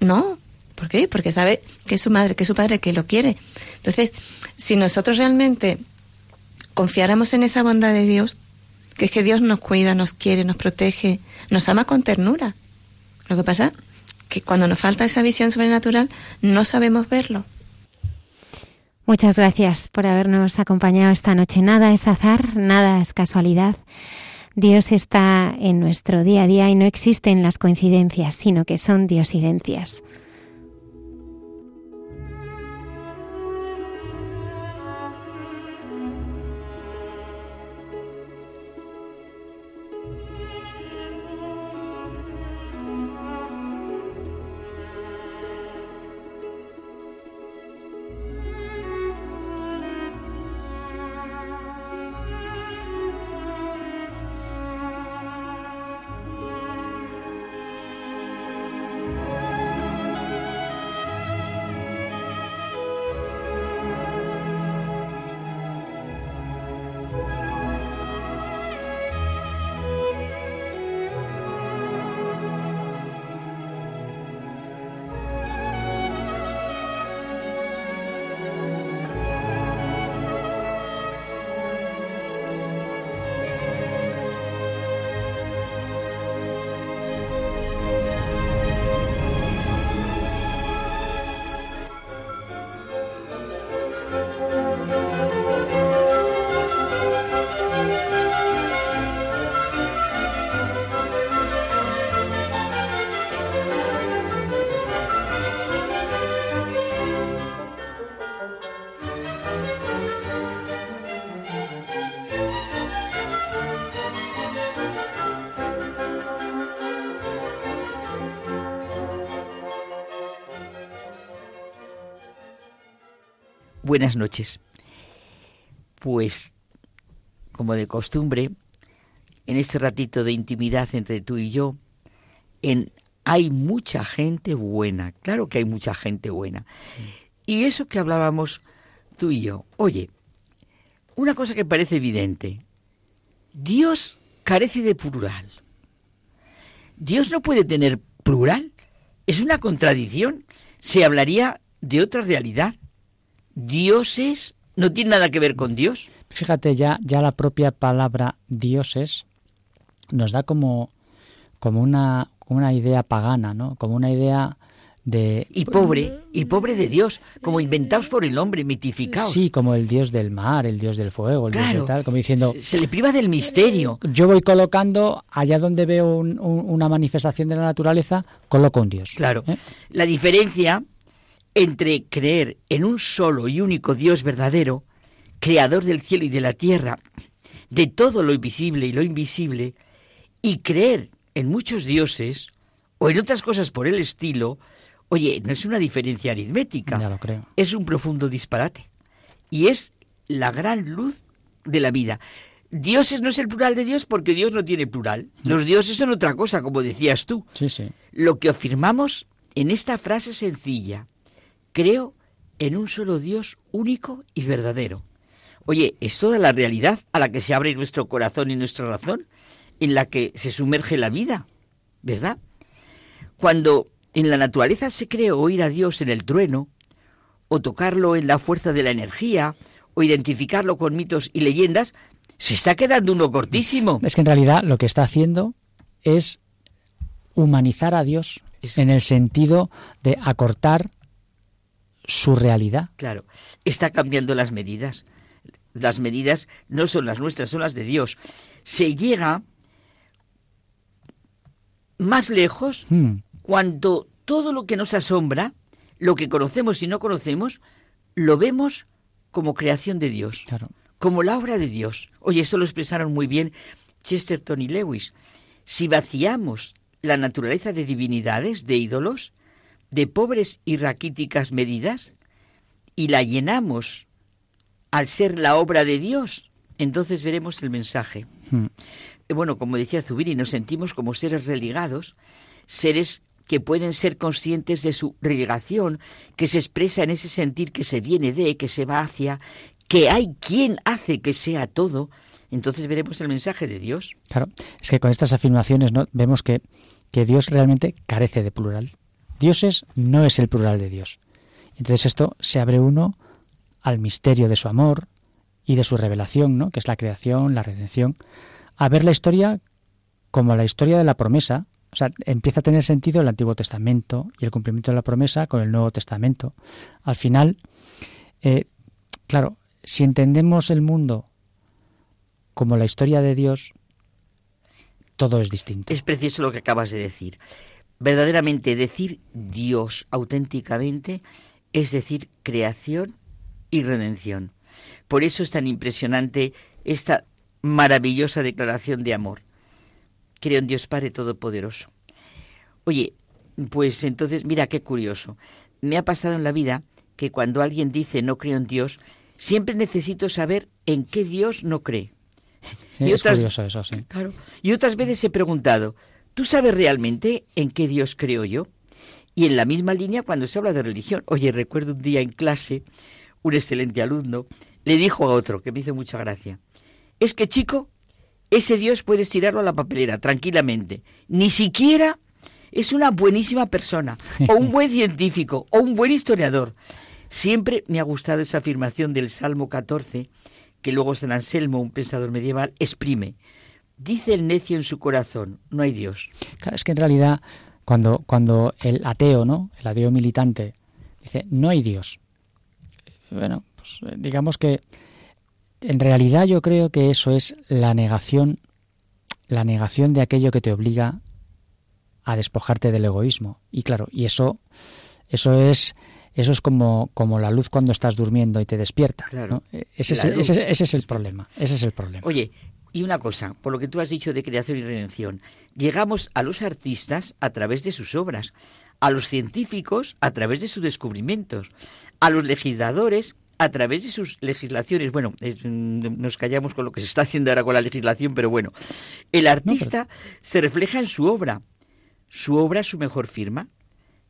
No, ¿Por qué? Porque sabe que es su madre, que es su padre, que lo quiere. Entonces, si nosotros realmente confiáramos en esa bondad de Dios, que es que Dios nos cuida, nos quiere, nos protege, nos ama con ternura. Lo que pasa que cuando nos falta esa visión sobrenatural no sabemos verlo. Muchas gracias por habernos acompañado esta noche. Nada es azar, nada es casualidad. Dios está en nuestro día a día y no existen las coincidencias, sino que son diosidencias. Buenas noches. Pues, como de costumbre, en este ratito de intimidad entre tú y yo, en hay mucha gente buena, claro que hay mucha gente buena. Y eso que hablábamos tú y yo, oye, una cosa que parece evidente, Dios carece de plural. Dios no puede tener plural, es una contradicción. Se hablaría de otra realidad. Dioses no tiene nada que ver con Dios. Fíjate, ya, ya la propia palabra dioses nos da como, como una, una idea pagana, ¿no? Como una idea de... Y pobre, y pobre de Dios, como inventados por el hombre, mitificados. Sí, como el dios del mar, el dios del fuego, el dios de tal, como diciendo... Se, le priva del misterio. Yo voy colocando, allá donde veo una manifestación de la naturaleza, coloco un dios. Claro. ¿eh? La diferencia entre creer en un solo y único Dios verdadero, creador del cielo y de la tierra, de todo lo invisible y lo invisible, y creer en muchos dioses o en otras cosas por el estilo, oye, no es una diferencia aritmética. Ya lo creo. Es un profundo disparate. Y es la gran luz de la vida. Dioses no es el plural de Dios porque Dios no tiene plural. Los dioses son otra cosa, como decías tú. Sí, sí. Lo que afirmamos en esta frase sencilla, creo en un solo Dios único y verdadero. Oye, es toda la realidad a la que se abre nuestro corazón y nuestra razón, en la que se sumerge la vida, ¿verdad? Cuando en la naturaleza se cree oír a Dios en el trueno, o tocarlo en la fuerza de la energía, o identificarlo con mitos y leyendas, se está quedando uno cortísimo. Es que en realidad lo que está haciendo es humanizar a Dios en el sentido de acortar su realidad. Claro, está cambiando las medidas. Las medidas no son las nuestras, son las de Dios. Se llega más lejos hmm. cuando todo lo que nos asombra, lo que conocemos y no conocemos, lo vemos como creación de Dios, como la obra de Dios. Oye, esto lo expresaron muy bien Chesterton y Lewis. Si vaciamos la naturaleza de divinidades, de ídolos, de pobres y raquíticas medidas, y la llenamos al ser la obra de Dios, entonces veremos el mensaje. Hmm. Eh, bueno, como decía Zubiri, nos sentimos como seres religados, seres que pueden ser conscientes de su relegación, que se expresa en ese sentir que se viene de, que se va hacia, que hay quien hace que sea todo, entonces veremos el mensaje de Dios. Claro, es que con estas afirmaciones ¿no? vemos que, que Dios realmente carece de plural. Dioses no es el plural de Dios. Entonces esto se abre uno al misterio de su amor y de su revelación, ¿no? que es la creación, la redención a ver la historia como la historia de la promesa. O sea, empieza a tener sentido el Antiguo Testamento y el cumplimiento de la promesa con el Nuevo Testamento. Al final, eh, claro, si entendemos el mundo como la historia de Dios, todo es distinto. Es precioso lo que acabas de decir. Verdaderamente decir Dios auténticamente es decir creación y redención. Por eso es tan impresionante esta maravillosa declaración de amor. Creo en Dios Padre Todopoderoso. Oye, pues entonces, mira qué curioso. Me ha pasado en la vida que cuando alguien dice no creo en Dios, siempre necesito saber en qué Dios no cree. y es curioso eso, sí. Claro. Y otras veces he preguntado, ¿tú sabes realmente en qué Dios creo yo? Y en la misma línea cuando se habla de religión. Oye, recuerdo un día en clase, un excelente alumno le dijo a otro, que me hizo mucha gracia, es que, chico, ese Dios puedes tirarlo a la papelera tranquilamente. Ni siquiera es una buenísima persona, o un buen científico, o un buen historiador. Siempre me ha gustado esa afirmación del Salmo 14, que luego San Anselmo, un pensador medieval, exprime. Dice el necio en su corazón, no hay Dios. Claro, es que en realidad, cuando, cuando el ateo, ¿no? El ateo militante, dice, no hay Dios. Bueno, pues digamos que en realidad yo creo que eso es la negación, la negación de aquello que te obliga a despojarte del egoísmo. Y claro, y eso, eso es, eso es como, como la luz cuando estás durmiendo y te despierta. ese, es, ese, es el problema. Ese es el problema. Oye, y una cosa, por lo que tú has dicho de creación y redención, llegamos a los artistas a través de sus obras, a los científicos a través de sus descubrimientos, a los legisladores a través de sus legislaciones. Bueno, mm, nos callamos con lo que se está haciendo ahora con la legislación, pero bueno, el artista se refleja en su obra. Su obra es su mejor firma.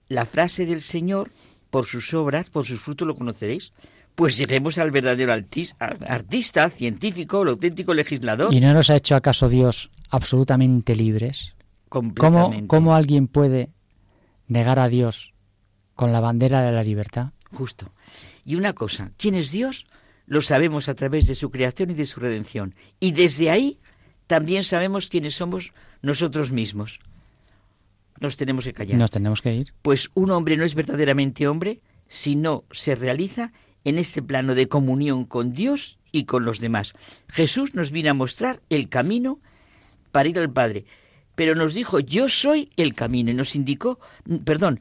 La frase del Señor, por sus obras, por sus frutos lo conoceréis. Pues lleguemos al verdadero artista, científico, el auténtico legislador. ¿Y no nos ha hecho acaso Dios absolutamente libres? ¿Cómo, ¿Cómo alguien puede negar a Dios con la bandera de la libertad? Justo. Y una cosa, ¿quién es Dios? Lo sabemos a través de su creación y de su redención. Y desde ahí también sabemos quiénes somos nosotros mismos. Nos tenemos que callar. Nos tenemos que ir. Pues un hombre no es verdaderamente hombre si no se realiza en ese plano de comunión con Dios y con los demás. Jesús nos vino a mostrar el camino para ir al Padre, pero nos dijo, yo soy el camino, y nos indicó, perdón,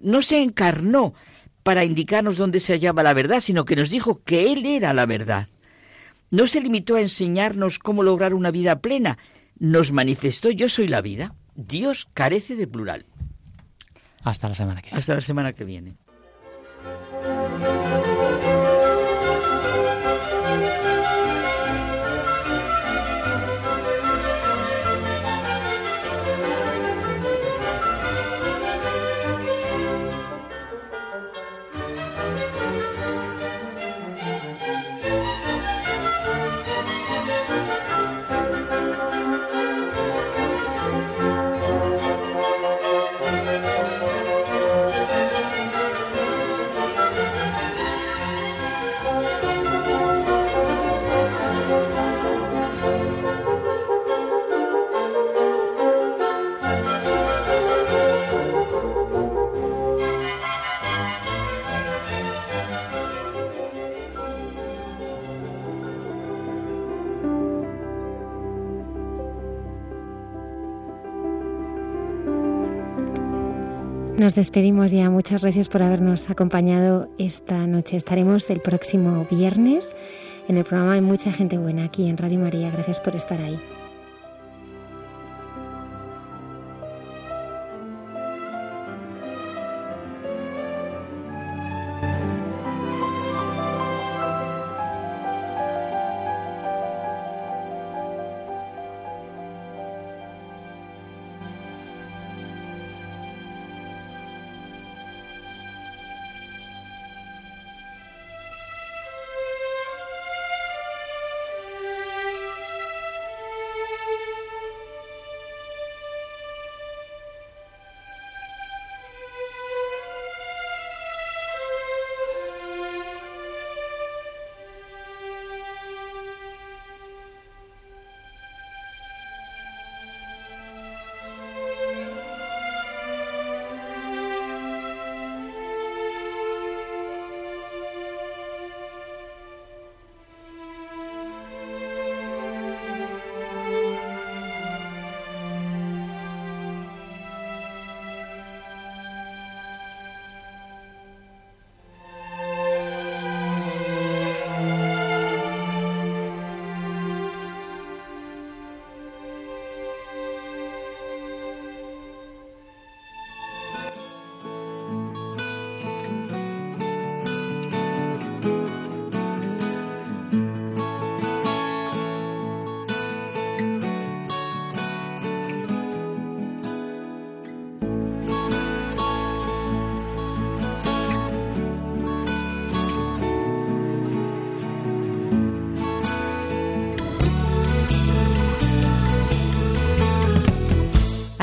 no se encarnó para indicarnos dónde se hallaba la verdad, sino que nos dijo que Él era la verdad. No se limitó a enseñarnos cómo lograr una vida plena, nos manifestó yo soy la vida. Dios carece de plural. Hasta la semana que viene. Hasta la semana que viene. Nos despedimos ya. Muchas gracias por habernos acompañado esta noche. Estaremos el próximo viernes en el programa Hay mucha gente buena aquí en Radio María. Gracias por estar ahí.